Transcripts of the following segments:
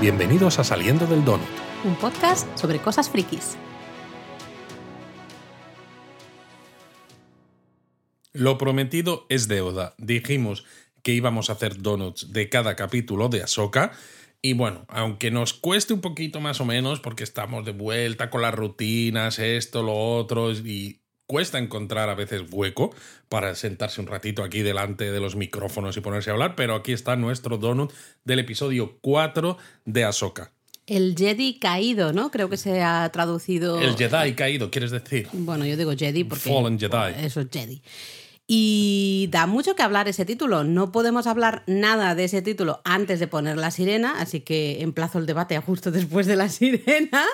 Bienvenidos a Saliendo del Donut. Un podcast sobre cosas frikis. Lo prometido es deuda. Dijimos que íbamos a hacer donuts de cada capítulo de Ahsoka. Y bueno, aunque nos cueste un poquito más o menos, porque estamos de vuelta con las rutinas, esto, lo otro, y cuesta encontrar a veces hueco para sentarse un ratito aquí delante de los micrófonos y ponerse a hablar, pero aquí está nuestro donut del episodio 4 de Ahsoka. El Jedi caído, ¿no? Creo que se ha traducido. El Jedi caído, ¿quieres decir? Bueno, yo digo Jedi porque. Fallen Jedi. Eso es Jedi. Y da mucho que hablar ese título. No podemos hablar nada de ese título antes de poner la sirena, así que emplazo el debate a justo después de la sirena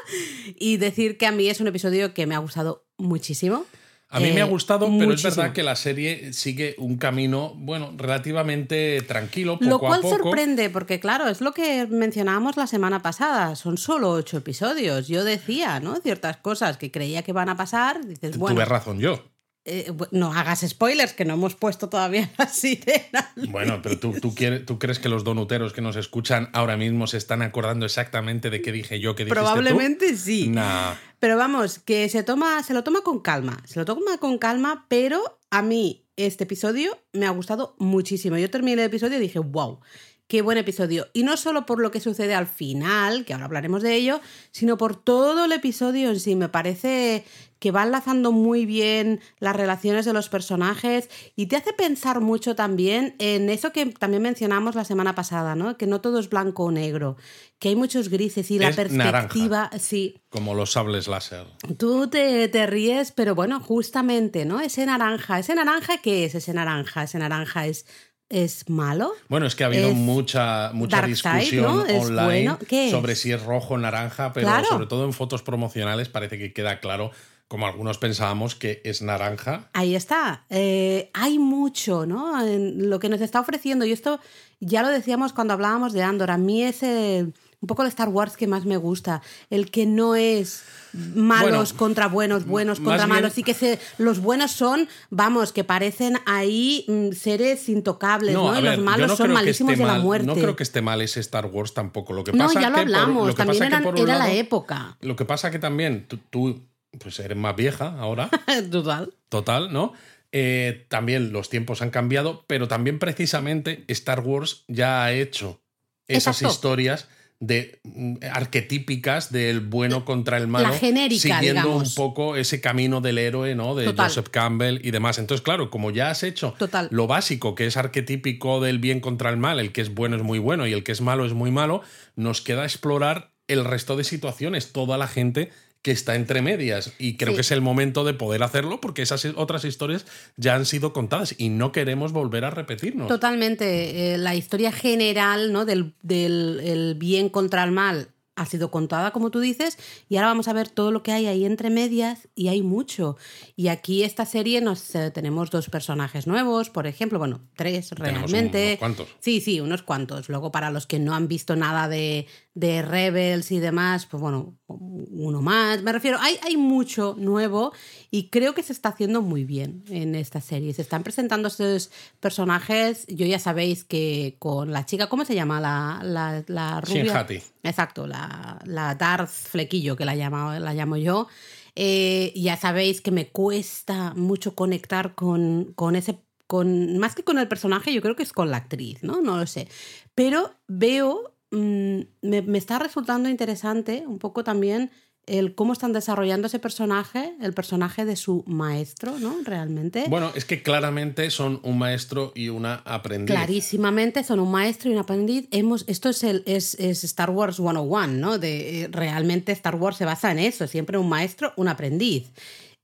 y decir que a mí es un episodio que me ha gustado muchísimo. A mí me ha Eh, gustado, pero es verdad que la serie sigue un camino, bueno, relativamente tranquilo, poco Lo cual a poco. sorprende, porque claro, es lo que mencionábamos la semana pasada, son solo ocho episodios. Yo decía, ¿no? Ciertas cosas que creía que van a pasar, dices, bueno, Tuve razón yo. eh, no hagas spoilers, que no hemos puesto todavía la sirena. Bueno, pero tú, tú, quieres- tú crees que los donuteros que nos escuchan ahora mismo se están acordando exactamente de qué dije yo, qué dijiste tú? Probablemente sí. Nah. Pero vamos, que se toma, se lo toma con calma, se lo toma con calma, pero a mí este episodio me ha gustado muchísimo. Yo terminé el episodio y dije, wow, qué buen episodio. Y no solo por lo que sucede al final, que ahora hablaremos de ello, sino por todo el episodio en sí. Me parece que va enlazando muy bien las relaciones de los personajes y te hace pensar mucho también en eso que también mencionamos la semana pasada, ¿no? Que no todo es blanco o negro, que hay muchos grises y la Es naranja. perspectiva, sí, Como los sables láser. Tú te, te ríes, pero bueno, justamente, ¿no? Ese naranja, ¿ese naranja qué es ese naranja? ¿Ese naranja es, es malo? Bueno, es que ha habido mucha, mucha discusión ¿no? ¿Es online sobre si es rojo o naranja, pero Claro. sobre todo en fotos promocionales parece que queda claro, como algunos pensábamos, que es naranja. Ahí está. Eh, hay mucho, ¿no? En lo que nos está ofreciendo. Y esto ya lo decíamos cuando hablábamos de Andor. A mí es el- un poco el Star Wars que más me gusta. El que no es malos Bueno, contra buenos, buenos contra bien- malos. Y que se, los buenos son, vamos, que parecen ahí mm, seres intocables, ¿no? y ver, los malos no son malísimos de la muerte. No creo que esté mal ese Star Wars tampoco. Lo que No, pasa ya lo por- hablamos. lo también eran- por un era la época. Lo que pasa que también tú, tú, pues eres más vieja ahora, Total. total, ¿no? Eh, también los tiempos han cambiado, pero también precisamente Star Wars ya ha hecho esas Exacto. historias de mm, arquetípicas del bueno contra el malo, La genérica, siguiendo digamos. un poco ese camino del héroe, ¿no? De Total. Joseph Campbell y demás. Entonces, claro, como ya has hecho Total. lo básico, que es arquetípico del bien contra el mal, el que es bueno es muy bueno y el que es malo es muy malo, nos queda explorar el resto de situaciones, toda la gente que está entre medias. Y creo Sí. que es el momento de poder hacerlo porque esas otras historias ya han sido contadas y no queremos volver a repetirnos. Totalmente. Eh, la historia general ¿no? del, del el bien contra el mal ha sido contada, como tú dices, y ahora vamos a ver todo lo que hay ahí entre medias, y hay mucho. Y aquí esta serie nos eh, tenemos dos personajes nuevos, por ejemplo, bueno, tres realmente. unos cuantos. Sí, sí, unos cuantos. Luego, para los que no han visto nada de, de Rebels y demás, pues bueno, uno más. Me refiero, hay, hay mucho nuevo y creo que se está haciendo muy bien en esta serie. Se están presentando estos personajes. Yo ya sabéis que con la chica, ¿cómo se llama? La, la, la rubia. Shin Hati. Exacto, la, la Darth Flequillo, que la llamo, la llamo yo. Eh, ya sabéis que me cuesta mucho conectar con, con ese. Con, más que con el personaje, yo creo que es con la actriz, ¿no? No lo sé. Pero veo. Mm, me, me está resultando interesante un poco también el cómo están desarrollando ese personaje, el personaje de su maestro, ¿no? Realmente. Bueno, es que claramente son un maestro y una aprendiz. Clarísimamente son un maestro y un aprendiz. Hemos, esto es, el, es, es Star Wars 101, ¿no? De, eh, realmente Star Wars se basa en eso, siempre un maestro, un aprendiz.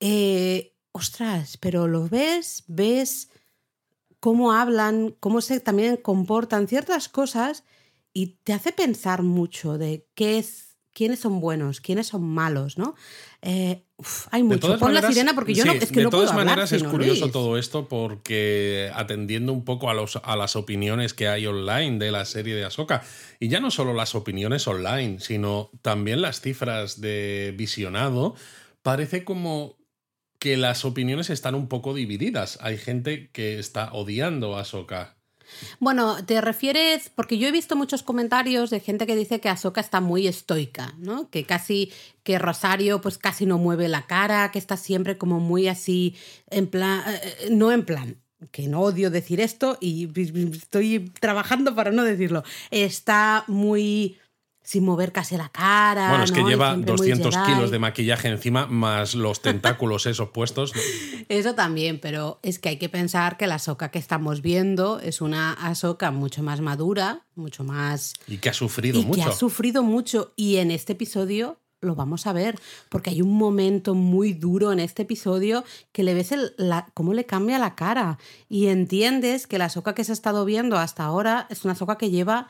Eh, ostras, pero lo ves, ves cómo hablan, cómo se también comportan ciertas cosas y te hace pensar mucho de qué es, quiénes son buenos, quiénes son malos, ¿no? Eh, uf, hay mucho. Pon la sirena porque yo no, es que de no puedo todas hablar maneras es curioso Luis. todo esto porque atendiendo un poco a, los, a las opiniones que hay online de la serie de Ahsoka, y ya no solo las opiniones online, sino también las cifras de visionado, parece como que las opiniones están un poco divididas. Hay gente que está odiando a Ahsoka. Bueno, te refieres, porque yo he visto muchos comentarios de gente que dice que Ahsoka está muy estoica, ¿no? Que casi, que Rosario pues casi no mueve la cara, que está siempre como muy así, en plan, eh, no en plan, que no odio decir esto y estoy trabajando para no decirlo, está muy sin mover casi la cara. Bueno, es que lleva siempre muy 200 Jedi. kilos de maquillaje encima, más los tentáculos esos puestos. Eso también, pero es que hay que pensar que la Ahsoka que estamos viendo es una Ahsoka mucho más madura, mucho más... Y que ha sufrido y mucho. que ha sufrido mucho. Y en este episodio lo vamos a ver, porque hay un momento muy duro en este episodio que le ves el- la- cómo le cambia la cara y entiendes que la Ahsoka que se ha estado viendo hasta ahora es una Ahsoka que lleva...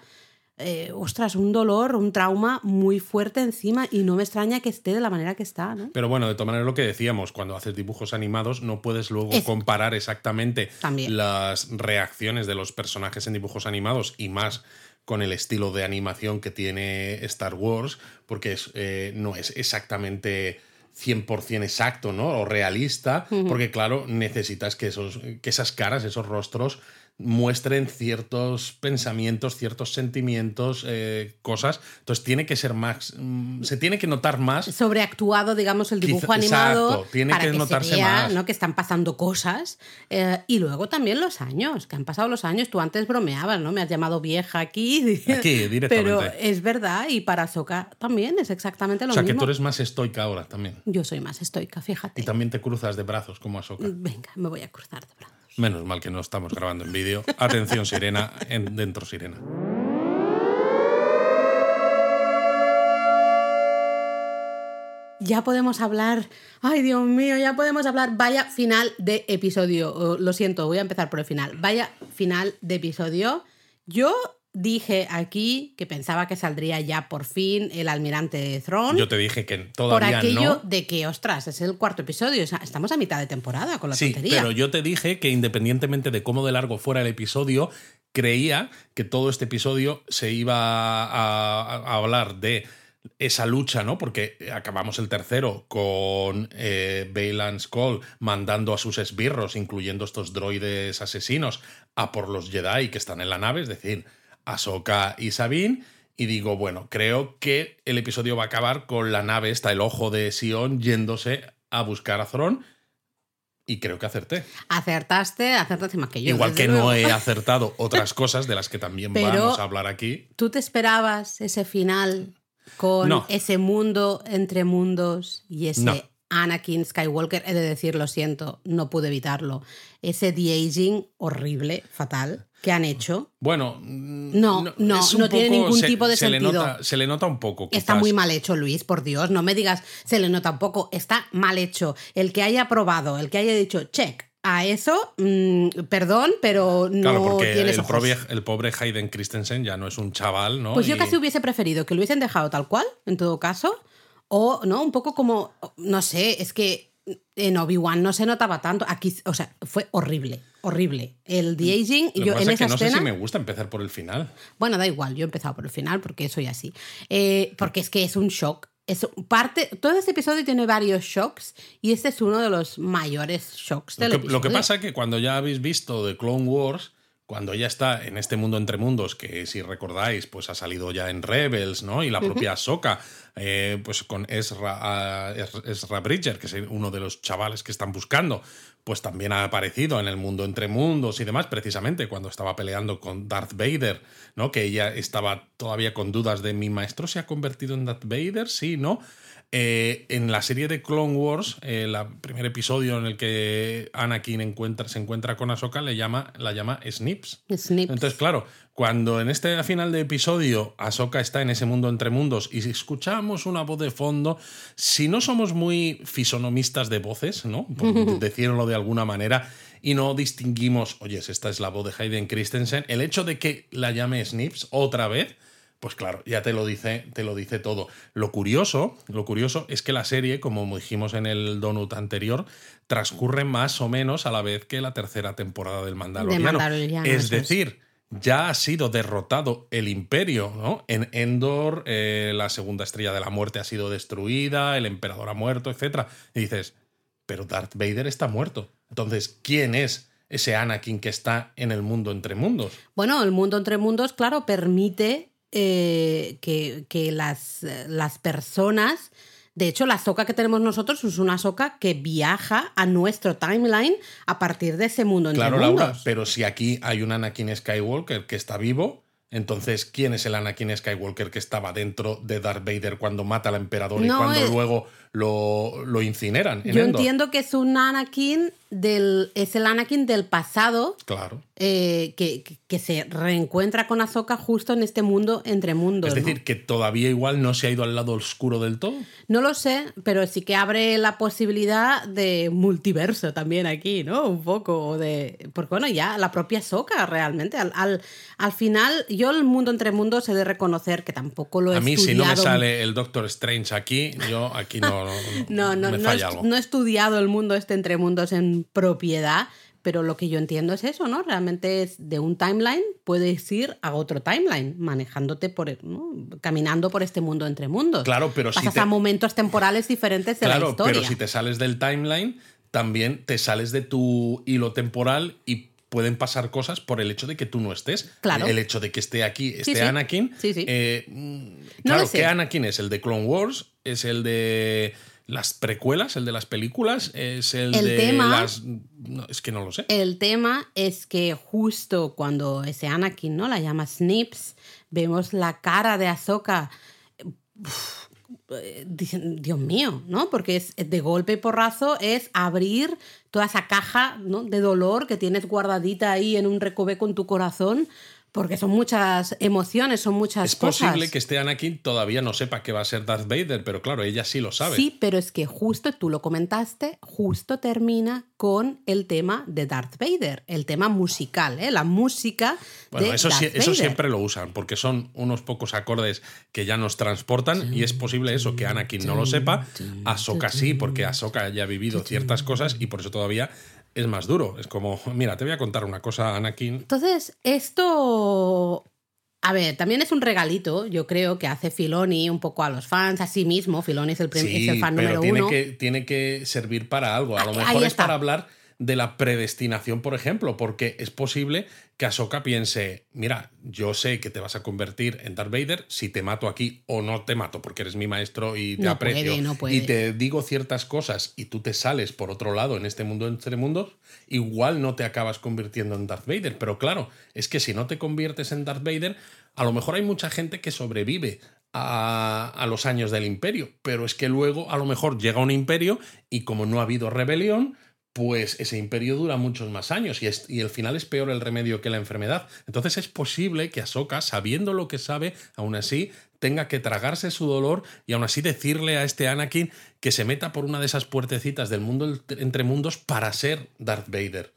eh, ostras, un dolor, un trauma muy fuerte encima y no me extraña que esté de la manera que está, ¿no? Pero bueno, de todas maneras lo que decíamos, cuando haces dibujos animados no puedes luego Es- comparar exactamente También. las reacciones de los personajes en dibujos animados y más con el estilo de animación que tiene Star Wars, porque es, eh, no es exactamente 100% exacto, ¿no? O realista, porque claro, necesitas que, esos, que esas caras, esos rostros muestren ciertos pensamientos, ciertos sentimientos, eh, cosas. Entonces tiene que ser más, mm, se tiene que notar más sobreactuado, digamos, el dibujo Quizá- animado exacto, tiene para que que, notarse se vea más. ¿no? que están pasando cosas. Eh, y luego también los años, que han pasado los años. Tú antes bromeabas, ¿no? Me has llamado vieja aquí. Aquí, directamente. Pero es verdad, y para Soka también es exactamente lo O sea, que mismo. tú eres más estoica ahora también. Yo soy más estoica, fíjate. Y también te cruzas de brazos como Ahsoka. Venga, me voy a cruzar de brazos. Menos mal que no estamos grabando en vídeo. Atención, sirena, en, dentro sirena. Ya podemos hablar. Ay, Dios mío, ya podemos hablar. Vaya final de episodio. Oh, Lo siento, voy a empezar por el final. Vaya final de episodio. Yo dije aquí que pensaba que saldría ya por fin el almirante de Thrawn. Yo te dije que por todavía aquello no. de que, ostras, es el cuarto episodio. o sea, estamos a mitad de temporada con la Sí, tontería. pero yo te dije que independientemente de cómo de largo fuera el episodio, creía que todo este episodio se iba a, a hablar de esa lucha, ¿no? Porque acabamos el tercero con eh, Baylan Skull mandando a sus esbirros, incluyendo estos droides asesinos, a por los Jedi que están en la nave, es decir, Ahsoka y Sabine. Y digo, bueno, creo que el episodio va a acabar con la nave, está el ojo de Sion yéndose a buscar a Thrawn. Y creo que acerté. Acertaste, acertaste más que yo. Igual que no he acertado otras cosas de las que también Pero- vamos a hablar aquí. ¿Tú te esperabas ese final con No. ese mundo entre mundos y ese No. Anakin Skywalker? He de decir, lo siento, no pude evitarlo. Ese de-aging horrible, fatal, que han hecho. Bueno, No, no, no tiene ningún tipo de se Le sentido. nota, se le nota un poco. Está muy mal hecho, Luis, por Dios, no me digas, se le nota un poco, está mal hecho. El que haya probado, el que haya dicho, check, a eso, mm, perdón, pero no Claro, porque tienes el pobre, el pobre Hayden Christensen ya no es un chaval, ¿no? Pues yo Y- casi hubiese preferido que lo hubiesen dejado tal cual, en todo caso. O, ¿no? Un poco como, no sé, es que en Obi-Wan no se notaba tanto. Aquí, o sea, fue horrible, horrible. El de aging, Lo que yo pasa en es que esa no sé escena. si me gusta empezar por el final. Bueno, da igual, yo he empezado por el final porque soy así. Eh, porque es que es un shock. Es parte, todo este episodio tiene varios shocks y este es uno de los mayores shocks del Lo que, lo que pasa es que cuando ya habéis visto The Clone Wars, cuando ya está en este mundo entre mundos, que si recordáis, pues ha salido ya en Rebels, ¿no? Y la propia Ahsoka, eh, pues con Ezra, ah, Ez- Ezra Bridger, que es uno de los chavales que están buscando, pues también ha aparecido en el mundo entre mundos y demás, precisamente cuando estaba peleando con Darth Vader, ¿no? Que ella estaba todavía con dudas de mi maestro se ha convertido en Darth Vader, sí, ¿no? Eh, en la serie de Clone Wars, el primer episodio en el que Anakin encuentra, se encuentra con Ahsoka, le llama, la llama Snips. Snips. Entonces, claro, cuando en este final de episodio Ahsoka está en ese mundo entre mundos y escuchamos una voz de fondo, si no somos muy fisonomistas de voces, ¿no? Por decirlo de alguna manera, y no distinguimos, oye, esta es la voz de Hayden Christensen, el hecho de que la llame Snips otra vez, pues claro, ya te lo dice, te lo dice todo. Lo curioso, lo curioso es que la serie, como dijimos en el donut anterior, transcurre más o menos a la vez que la tercera temporada del Mandaloriano. Es. decir, ya ha sido derrotado el imperio, ¿no? En Endor, eh, la segunda estrella de la muerte ha sido destruida, el emperador ha muerto, etc. Y dices, pero Darth Vader está muerto. Entonces, ¿quién es ese Anakin que está en el mundo entre mundos. Bueno, el mundo entre mundos, claro, permite eh, que, que las, las personas de hecho, la soca que tenemos nosotros es una soca que viaja a nuestro timeline a partir de ese mundo Claro, mundos. Laura, pero si aquí hay un Anakin Skywalker que está vivo, entonces, ¿quién es el Anakin Skywalker que estaba dentro de Darth Vader cuando mata al emperador y No, cuando es- luego lo, lo incineran? en Yo Endor? entiendo que es un Anakin del. es el Anakin del pasado. Claro. eh, que, que- se reencuentra con Ahsoka justo en este mundo entre mundos. Es ¿no? decir, que todavía igual no se ha ido al lado oscuro del todo. No lo sé, pero sí que abre la posibilidad de multiverso también aquí, ¿no? Un poco o de... Porque bueno, ya la propia Soca realmente. Al, al, al final, yo el mundo entre mundos he de reconocer que tampoco lo he A mí, si no me sale el Doctor Strange aquí, yo aquí no, no, No, no, me no, falla he- algo. no he estudiado el mundo este entre mundos en propiedad, pero lo que yo entiendo es eso, ¿no? Realmente es de un timeline, puedes ir a otro timeline, manejándote por, ¿no? caminando por este mundo entre mundos. Claro, pero si Pasas te- a momentos temporales diferentes de la Claro, historia. pero si te sales del timeline, también te sales de tu hilo temporal y pueden pasar cosas por el hecho de que tú no estés. Claro. El hecho de que esté aquí, sí. Anakin. Sí, sí. eh, No claro, sé. ¿qué Anakin es? ¿El de Clone Wars? ¿Es el de las precuelas? ¿El de las películas? ¿Es el, El de tema- las.? no, es que no lo sé. El tema es que justo cuando ese Anakin, ¿no? La llama Snips, vemos la cara de Ahsoka. uf, eh, dicen, Dios mío, ¿no? Porque es de golpe y porrazo es abrir toda esa caja ¿no? de dolor que tienes guardadita ahí en un recoveco en tu corazón, porque son muchas emociones, son muchas Es cosas. posible que este Anakin todavía no sepa que va a ser Darth Vader, pero claro, ella sí lo sabe. Sí, pero es que justo, tú lo comentaste, justo termina con el tema de Darth Vader, el tema musical, ¿eh? la música Bueno, de eso, Darth eso Vader. siempre lo usan, porque son unos pocos acordes que ya nos transportan y es posible eso, que Anakin no lo sepa, Ahsoka sí, porque Ahsoka ya ha vivido ciertas cosas y por eso todavía es más duro. Es como, mira, te voy a contar una cosa, Anakin. Entonces, esto... A ver, también es un regalito, yo creo, que hace Filoni un poco a los fans, a sí mismo. Filoni es el, Sí, es el fan pero número tiene uno. que, tiene que servir para algo. A lo mejor es para hablar de la predestinación, por ejemplo, porque es posible que Ahsoka piense, mira, yo sé que te vas a convertir en Darth Vader si te mato aquí o no te mato porque eres mi maestro y te No aprecio puede, no puede. y te digo ciertas cosas y tú te sales por otro lado en este mundo entre mundos, igual no te acabas convirtiendo en Darth Vader, pero claro, es que si no te conviertes en Darth Vader, a lo mejor hay mucha gente que sobrevive a, a los años del imperio, pero es que luego a lo mejor llega un imperio y como no ha habido rebelión, pues ese imperio dura muchos más años y, es, el final es peor el remedio que la enfermedad. Entonces es posible que Ahsoka, sabiendo lo que sabe, aún así tenga que tragarse su dolor y aún así decirle a este Anakin que se meta por una de esas puertecitas del mundo entre mundos para ser Darth Vader.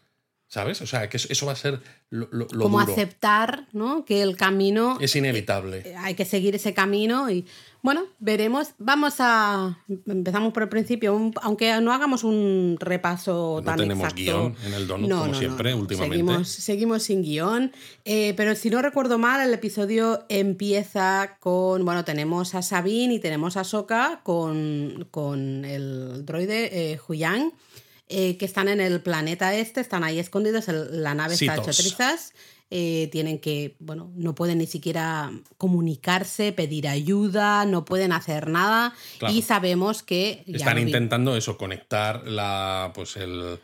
¿Sabes? O sea, que eso, va a ser lo, lo- como duro. aceptar ¿no? que el camino Es inevitable. eh, hay que seguir ese camino y bueno, veremos. Vamos a empezamos por el principio, un- aunque no hagamos un repaso No tan tenemos exacto. guion en el donut, como siempre, últimamente. Seguimos, seguimos sin guion, eh, pero si no recuerdo mal, el episodio empieza con, bueno, tenemos a Sabine y tenemos a Soka con, con el droide eh, Huyang. Eh, que están en el planeta este, están ahí escondidos, el- la nave está hecha trizas, eh, tienen que, bueno, no pueden ni siquiera comunicarse, pedir ayuda, no pueden hacer nada. Claro. y sabemos que... ya Están intentando eso, conectar la, pues el,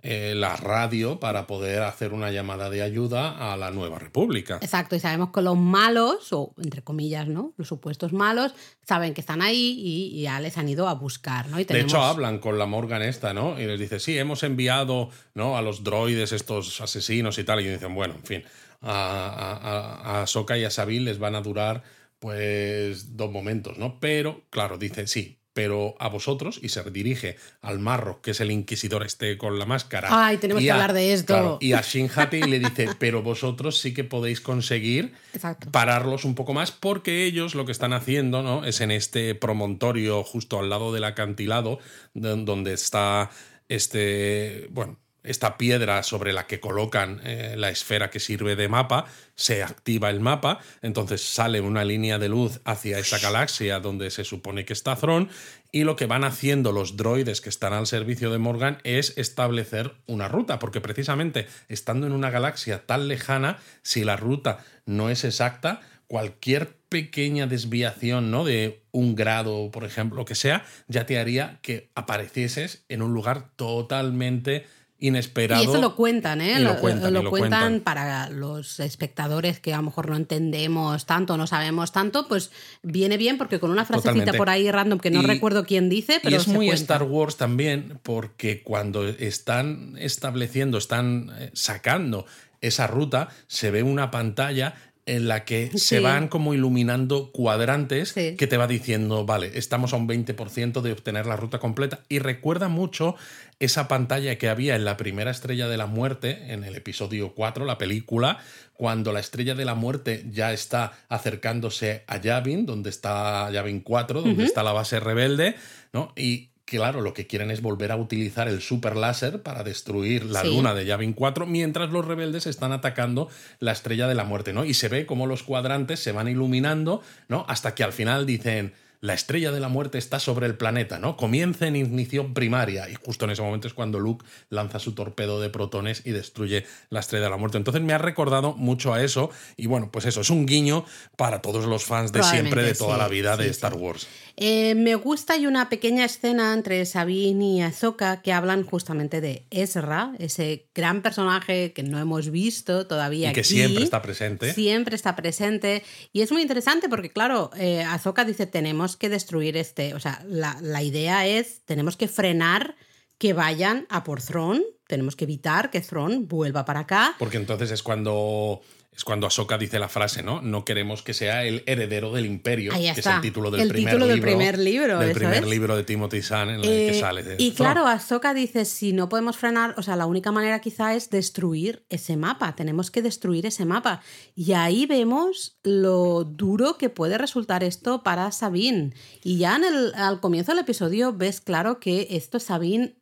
eh, la radio para poder hacer una llamada de ayuda a la nueva república. Exacto, y sabemos que los malos, o entre comillas, ¿no? Los supuestos malos, saben que están ahí y, y ya les han ido a buscar, ¿no? Y De hecho, hablan con la Morgan esta, ¿no? Y les dice, sí, hemos enviado ¿no? a los droides, estos asesinos y tal. Y dicen, bueno, en fin, a, a, a, a Ahsoka y a Sabine les van a durar, pues, dos momentos, ¿no? Pero, claro, dice, sí, pero a vosotros, y se dirige al marro, que es el inquisidor este con la máscara. Ay, tenemos y que a- hablar de esto. claro, y a Shin Hati le dice, pero vosotros sí que podéis conseguir Exacto. pararlos un poco más porque ellos lo que están haciendo ¿no? es en este promontorio justo al lado del acantilado don- donde está este bueno esta piedra sobre la que colocan eh, la esfera que sirve de mapa, se activa el mapa, entonces sale una línea de luz hacia esa galaxia donde se supone que está Thron, y lo que van haciendo los droides que están al servicio de Morgan es establecer una ruta, porque precisamente estando en una galaxia tan lejana, si la ruta no es exacta, cualquier pequeña desviación, ¿no? De un grado, por ejemplo, que sea, ya te haría que aparecieses en un lugar totalmente inesperado. Y eso lo cuentan, ¿eh? Lo cuentan, y lo lo cuentan cuentan. para los espectadores que a lo mejor no entendemos tanto, no sabemos tanto, pues viene bien porque con una frasecita Totalmente. por ahí random que no Y- recuerdo quién dice, pero y es se muy cuenta. Star Wars también porque cuando están estableciendo, están eh, sacando esa ruta, se ve una pantalla en la que se van como iluminando cuadrantes Sí. que te va diciendo, vale, estamos a un 20% de obtener la ruta completa. Y recuerda mucho esa pantalla que había en la primera estrella de la muerte, en el episodio 4, la película, cuando la estrella de la muerte ya está acercándose a Yavin, donde está Yavin 4, donde está la base rebelde, ¿no? Y claro, lo que quieren es volver a utilizar el super láser para destruir la Sí. luna de Yavin 4, mientras los rebeldes están atacando la estrella de la muerte, ¿no? Y se ve como los cuadrantes se van iluminando, ¿no? Hasta que al final dicen. La estrella de la muerte está sobre el planeta, ¿no? Comienza en ignición primaria. Y justo en ese momento es cuando Luke lanza su torpedo de protones y destruye la estrella de la muerte. Entonces me ha recordado mucho a eso. Y bueno, pues eso, es un guiño para todos los fans de siempre, de toda sí, la vida de Star sí. Wars. Eh, me gusta hay una pequeña escena entre Sabine y Ahsoka que hablan justamente de Ezra, ese gran personaje que no hemos visto todavía Y que aquí. siempre está presente. Siempre está presente. Y es muy interesante porque, claro, eh, Ahsoka dice, tenemos que destruir este... O sea, la, la idea es, tenemos que frenar que vayan a por Thrawn, tenemos que evitar que Thrawn vuelva para acá. Porque entonces es cuando es cuando Ahsoka dice la frase, ¿no? No queremos que sea el heredero del imperio, Ahí que es el título del El primer título del libro. primer libro, Del primer es. libro de Timothy Zahn en el Eh, que sale. de y claro, Ahsoka dice, si no podemos frenar, o sea, la única manera quizá es destruir ese mapa, tenemos que destruir ese mapa. Y ahí vemos lo duro que puede resultar esto para Sabine. Y ya en el, al comienzo del episodio ves claro que esto Sabine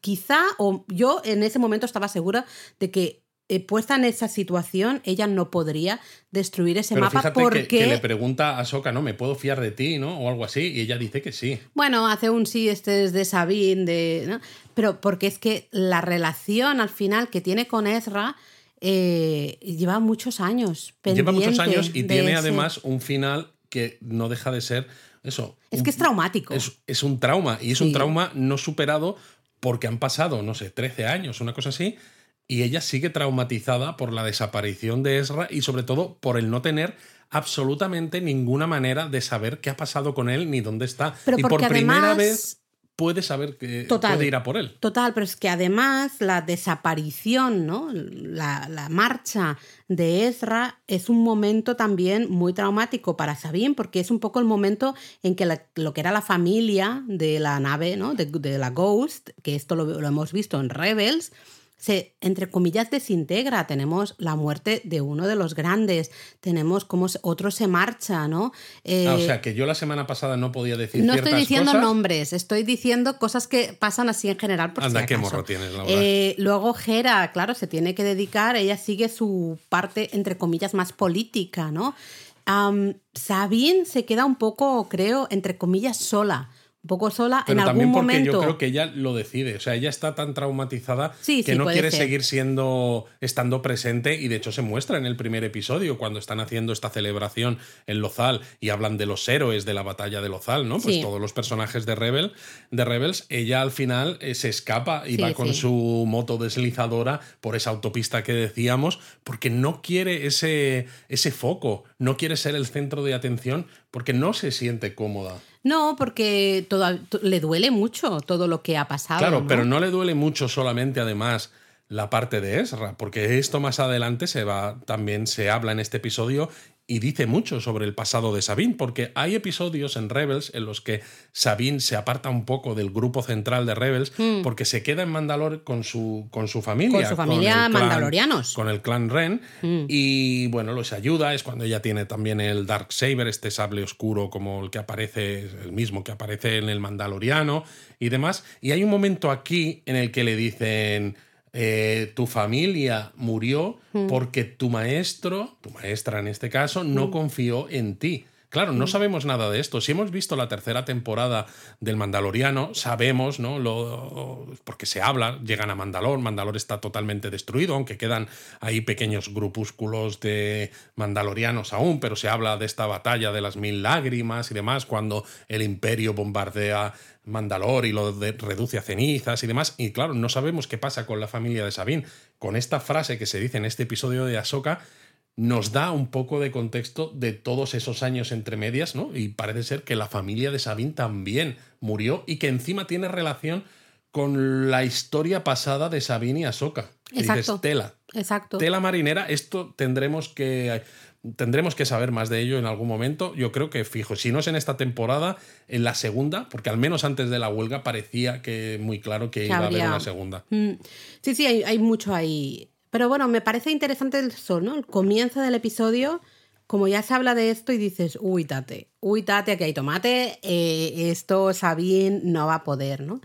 quizá, o yo en ese momento estaba segura de que eh, puesta en esa situación, ella no podría destruir ese Pero mapa fíjate que- porque... que, le pregunta a Ahsoka, ¿no? ¿Me puedo fiar de ti, no? O algo así, y ella dice que sí. Bueno, hace un sí, este es de Sabine, de, ¿no? pero porque es que la relación al final que tiene con Ezra eh, lleva muchos años. Lleva muchos años y tiene ese- además un final que no deja de ser eso. Es que es traumático. Es, es un trauma, y es un trauma no superado porque han pasado, no sé, 13 años, una cosa así, y ella sigue traumatizada por la desaparición de Ezra y sobre todo por el no tener absolutamente ninguna manera de saber qué ha pasado con él ni dónde está. Pero y por primera además- vez puede saber que Total. puede ir a por él. Total, pero es que además la desaparición, ¿no? la, la marcha de Ezra es un momento también muy traumático para Sabine, porque es un poco el momento en que la- lo que era la familia de la nave, ¿no? de, de la Ghost, que esto lo, lo hemos visto en Rebels, se, entre comillas, desintegra. Tenemos la muerte de uno de los grandes, tenemos como se- otro se marcha, ¿no? Eh, Ah, o sea, que yo la semana pasada no podía decir no estoy diciendo cosas. nombres, estoy diciendo cosas que pasan así en general. Por Anda, si qué morro tienes, Laura. Eh, luego Gera, claro, se tiene que dedicar, ella sigue su parte, entre comillas, más política, ¿no? Am, Sabine se queda un poco, creo, entre comillas, sola. Un poco sola Pero en también algún porque momento. yo creo que ella lo decide. O sea, ella está tan traumatizada Sí, que sí, no quiere ser. seguir siendo, estando presente. Y de hecho se muestra en el primer episodio, cuando están haciendo esta celebración en Lozal y hablan de los héroes de la batalla de Lozal, ¿no? Pues Sí. todos los personajes de Rebel, de Rebels, ella al final eh, se escapa y va con su moto deslizadora por esa autopista que decíamos, porque no quiere ese, ese foco, no quiere ser el centro de atención, porque no se siente cómoda. No, porque toda- to- le duele mucho todo lo que ha pasado. Claro, ¿no? pero no le duele mucho solamente además la parte de Ezra, porque esto más adelante se va, también se habla en este episodio y dice mucho sobre el pasado de Sabine, porque hay episodios en Rebels en los que Sabine se aparta un poco del grupo central de Rebels porque se queda en Mandalore con su, con su familia. Hmm. Con su familia clan- mandalorianos. Con el clan Ren. Hmm. Y bueno, los ayuda. Es cuando ella tiene también el Dark Saber, este sable oscuro como el que aparece, el mismo que aparece en el Mandaloriano y demás. Y hay un momento aquí en el que le dicen. Eh, tu familia murió Mm. porque tu maestro, tu maestra en este caso, no confió en ti. Claro, Mm. no sabemos nada de esto. Si hemos visto la tercera temporada del Mandaloriano, sabemos, ¿no? Lo, porque se habla, llegan a Mandalor, Mandalor está totalmente destruido, aunque quedan ahí pequeños grupúsculos de mandalorianos aún, pero se habla de esta batalla de las mil lágrimas y demás, cuando el imperio bombardea Mandalor y lo de- reduce a cenizas y demás. Y claro, no sabemos qué pasa con la familia de Sabine. Con esta frase que se dice en este episodio de Ahsoka, nos da un poco de contexto de todos esos años entre medias, ¿no? Y parece ser que la familia de Sabine también murió y que encima tiene relación con la historia pasada de Sabine y Ahsoka. Y dices, Exacto. tela, Exacto. tela marinera, esto tendremos que tendremos que saber más de ello en algún momento. Yo creo que fijo, si no es en esta temporada, en la segunda, porque al menos antes de la huelga parecía que muy claro que, Que iba a haber una segunda. Mm, Sí, sí, hay, hay mucho ahí. Pero bueno, me parece interesante el sol, ¿no? El comienzo del episodio, como ya se habla de esto y dices, uy, tate, uy, tate, aquí hay tomate, eh, esto Sabine no va a poder, ¿no?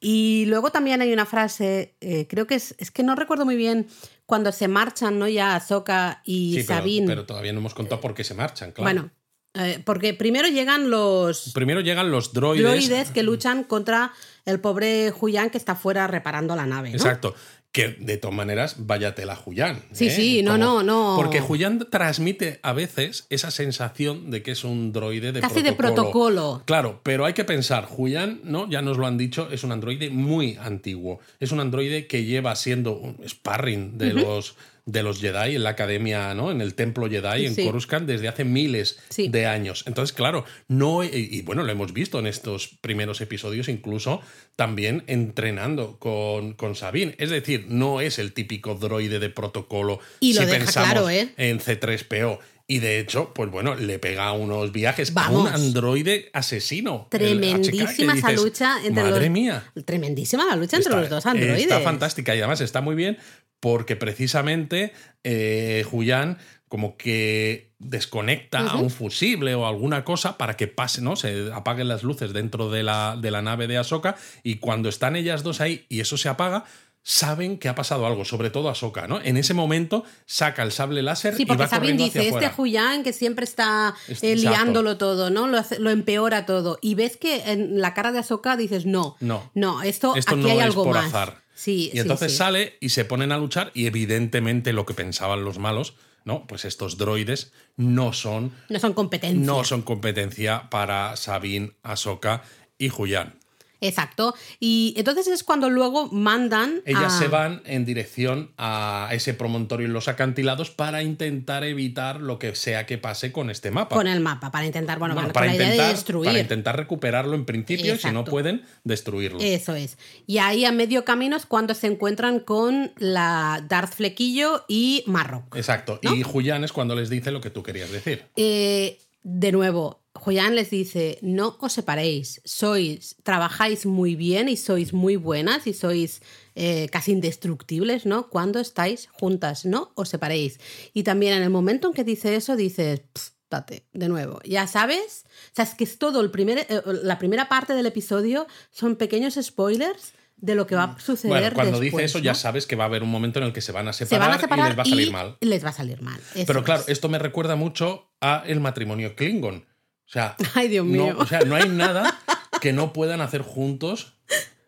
Y luego también hay una frase, eh, creo que es, es que no recuerdo muy bien, cuando se marchan, ¿no? Ya Ahsoka y Sí, pero, todavía no hemos contado por qué se marchan, claro. Bueno, eh, porque primero llegan los Primero llegan los droides. droides que luchan contra el pobre Julián que está fuera reparando la nave, ¿no? Exacto. Que de todas maneras, vaya tela Julián. Sí, ¿eh? sí, no, no, no. Porque Julián transmite a veces esa sensación de que es un droide de Casi de protocolo. Claro, pero hay que pensar, Julián, ¿no? Ya nos lo han dicho, es un androide muy antiguo. Es un androide que lleva siendo un sparring de los de los Jedi en la academia, ¿no? En el templo Jedi en Sí. Coruscant desde hace miles Sí. de años. Entonces, claro, no y, y bueno, lo hemos visto en estos primeros episodios incluso también entrenando con, con Sabine. Es decir, no es el típico droide de protocolo Y lo si deja pensamos claro, ¿eh? en C3PO. Y de hecho, pues bueno, le pega unos viajes a un androide asesino. HK, Tremendísima esa dices, lucha entre Madre los. mía. Tremendísima la lucha entre Está- los dos androides. Está fantástica y además está muy bien porque precisamente eh, Julián como que desconecta a un fusible o alguna cosa para que pase, ¿no? Se apaguen las luces dentro de la, de la nave de Ahsoka y cuando están ellas dos ahí y eso se apaga, saben que ha pasado algo, sobre todo Ahsoka, ¿no? En ese momento saca el sable láser Sí, y porque va Sabine corriendo dice, este. Julián que siempre está Es- eh, liándolo todo, ¿no? Lo, hace- lo empeora todo. Y ves que en la cara de Ahsoka dices, no, No. no, esto, Esto aquí no hay es algo por más. azar. Sí, Y entonces sí. sale y se ponen a luchar y evidentemente lo que pensaban los malos, ¿no? Pues estos droides no son, No son competencias. no son competencia para Sabine, Ahsoka y Julián. Exacto. Y entonces es cuando luego mandan. Ellas a- se van en dirección a ese promontorio en los acantilados para intentar evitar lo que sea que pase con este mapa. con el mapa para intentar, bueno, para, la idea intentar, de destruir. para intentar recuperarlo en principio si no pueden, destruirlo. Eso es. Y ahí a medio camino es cuando se encuentran con la Darth Flequillo y Marrock. Exacto. ¿no? Y Julián es cuando les dice lo que tú querías decir. Eh, de nuevo, Julián les dice, no os separéis, sois, trabajáis muy bien y sois muy buenas y sois eh, casi indestructibles, ¿no? Cuando estáis juntas, no os separéis. Y también en el momento en que dice eso, dices, "Pff, date, de nuevo, ya sabes, o sea, es que es todo, el primer, eh, la primera parte del episodio son pequeños spoilers de lo que va a suceder. Bueno, cuando dice después, eso ya sabes que va a haber un momento en el que se van a se separar, van a separar y les va a salir mal. les va a salir mal. Pero claro, es. esto me recuerda mucho a el matrimonio Klingon. O sea, Ay, Dios no, mío. o sea, no hay nada que no puedan hacer juntos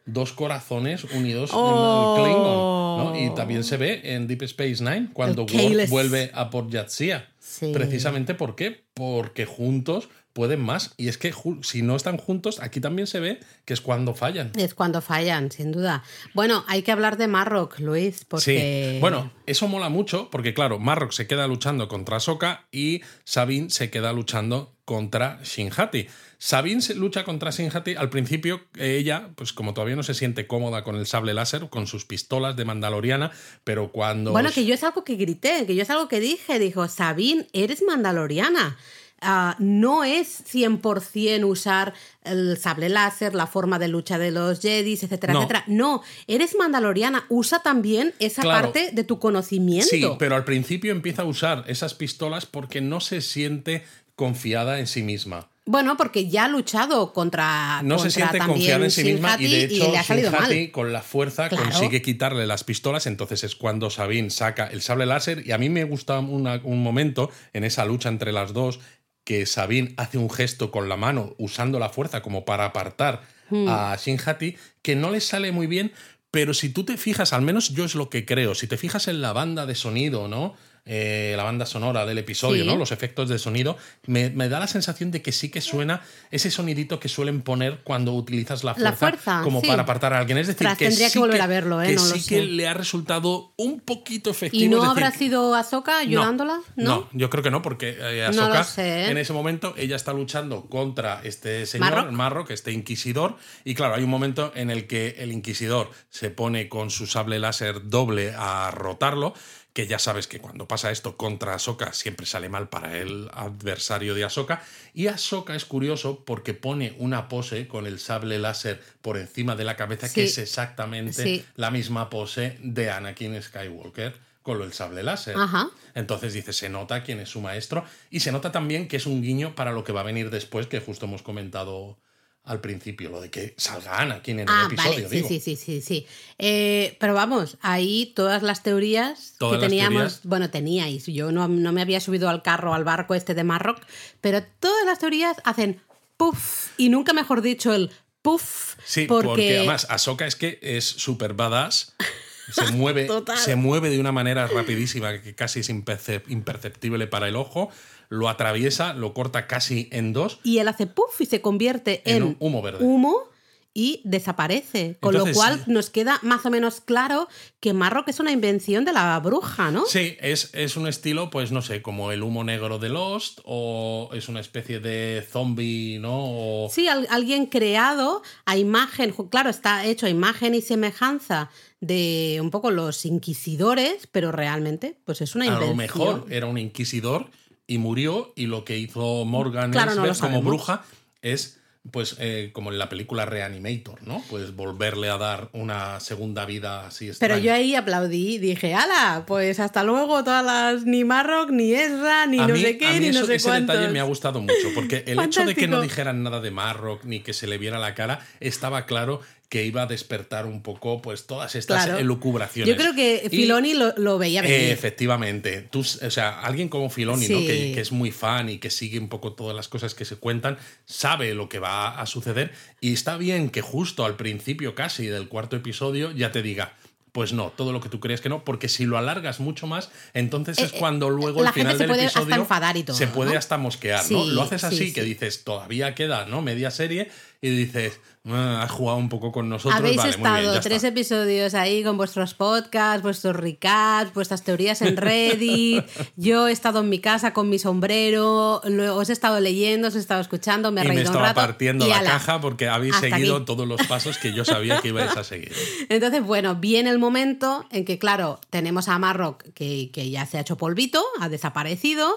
dos corazones unidos Oh. en el Klingon. ¿no? Y también se ve en Deep Space Nine cuando Worf vuelve a Port Jadzia. Sí. Precisamente ¿por qué? Porque juntos pueden más. Y es que si no están juntos, aquí también se ve que es cuando fallan. Es cuando fallan, sin duda. Bueno, hay que hablar de Marrock, Luis, porque... Sí, bueno, eso mola mucho porque, claro, Marrock se queda luchando contra Sokka y Sabine se queda luchando contra Shinhati. Sabine se lucha contra Shinhati. Al principio, ella, pues como todavía no se siente cómoda con el sable láser, con sus pistolas de Mandaloriana, pero cuando. Bueno, que yo es algo que grité, que yo es algo que dije. Dijo, Sabine, eres mandaloriana. Ah, no es 100% usar el sable láser, la forma de lucha de los Jedis, etcétera, No. etcétera. No, eres mandaloriana. Usa también esa Claro. parte de tu conocimiento. Sí, pero al principio empieza a usar esas pistolas porque no se siente confiada en sí misma. Bueno, porque ya ha luchado contra. No contra se siente confiada en sí misma y de hecho le ha salido Shin-Hati, mal. con la fuerza Claro. consigue quitarle las pistolas, entonces es cuando Sabine saca el sable láser y a mí me gusta una- un momento en esa lucha entre las dos que Sabine hace un gesto con la mano usando la fuerza como para apartar Hmm. a Shin-Hati que no le sale muy bien, pero si tú te fijas, al menos yo es lo que creo, si te fijas en la banda de sonido, ¿no? Eh, la banda sonora del episodio, Sí. ¿no? Los efectos de sonido, me, me da la sensación de que sí que suena ese sonidito que suelen poner cuando utilizas la fuerza, La fuerza, como sí. para apartar a alguien. Es decir, que tendría sí que volver a verlo, ¿eh? que No lo sí que le ha resultado un poquito efectivo. ¿Y no decir, habrá sido Ahsoka ayudándola? no, yo creo que no, porque eh, Ahsoka, sé, ¿eh? en ese momento ella está luchando contra este señor, Marrock. Marrock, este inquisidor, y claro, hay un momento en el que el inquisidor se pone con su sable láser doble a rotarlo, que ya sabes que cuando pasa esto contra Ahsoka siempre sale mal para el adversario de Ahsoka, y Ahsoka es curioso porque pone una pose con el sable láser por encima de la cabeza, que es exactamente Sí. la misma pose de Anakin Skywalker con el sable láser. Ajá. Entonces dice, se nota quién es su maestro y se nota también que es un guiño para lo que va a venir después, que justo hemos comentado al principio, lo de que salga Anakin en Ah, el episodio, vale, sí, digo. sí, sí, sí, sí. Eh, pero vamos, ahí todas las teorías Todas que teníamos, teorías. bueno, teníais, yo no, no me había subido al carro, al barco este de Marrock, pero todas las teorías hacen puff, y nunca mejor dicho el puff, Sí, porque, porque, además Ahsoka es que es súper badass. Se mueve, se mueve de una manera rapidísima que casi es impercep- imperceptible para el ojo. Lo atraviesa, lo corta casi en dos. y él hace puff y se convierte En humo verde. humo y desaparece. Con Entonces- lo cual nos queda más o menos claro que Marrock es una invención de la bruja, ¿no? Sí, es, es un estilo, pues no sé, como el humo negro de Lost, o es una especie de zombie, ¿no? O- Sí, al- alguien creado a imagen, claro, está hecho a imagen y semejanza de un poco los inquisidores, pero realmente, pues es una a invención. lo mejor era un inquisidor y murió, y lo que hizo Morgan Claro, no como bruja es, pues, eh, como en la película Reanimator, ¿no? Pues volverle a dar una segunda vida así Pero yo ahí aplaudí, dije, ¡hala! Pues hasta luego, todas las ni Marrock, ni Ezra, ni a no mí, sé qué, a mí ni eso- no sé ese cuántos. detalle me ha gustado mucho, porque el hecho de que no dijeran nada de Marrock ni que se le viera la cara, estaba claro que iba a despertar un poco pues todas estas Claro. elucubraciones. Yo creo que Y- Filoni lo, lo veía venir. Eh, efectivamente. Tú, o sea, alguien como Filoni, ¿no? Que, que es muy fan y que sigue un poco todas las cosas que se cuentan, sabe lo que va a suceder. Y está bien que justo al principio casi del cuarto episodio ya te diga. Pues no, todo lo que tú crees que no, porque si lo alargas mucho más, entonces es Eh, eh, cuando luego la el final del puede hasta episodio enfadar y todo, se puede ¿no? hasta mosquear, ¿no? Lo haces así sí, que dices, todavía queda, ¿no? Media serie y dices, "Ah, has jugado un poco con nosotros, Habéis vale, muy bien, estado ya tres está". episodios ahí con vuestros podcasts, vuestros recaps, vuestras teorías en Reddit. Yo he estado en mi casa con mi sombrero, lo- os he estado leyendo, os he estado escuchando, me he y me reído un estaba rato. partiendo y la ala. caja porque habéis seguido aquí. todos los pasos que yo sabía que ibais a seguir. Entonces, bueno, viene el momento en que, claro, tenemos a Marrock que, que ya se ha hecho polvito, ha desaparecido,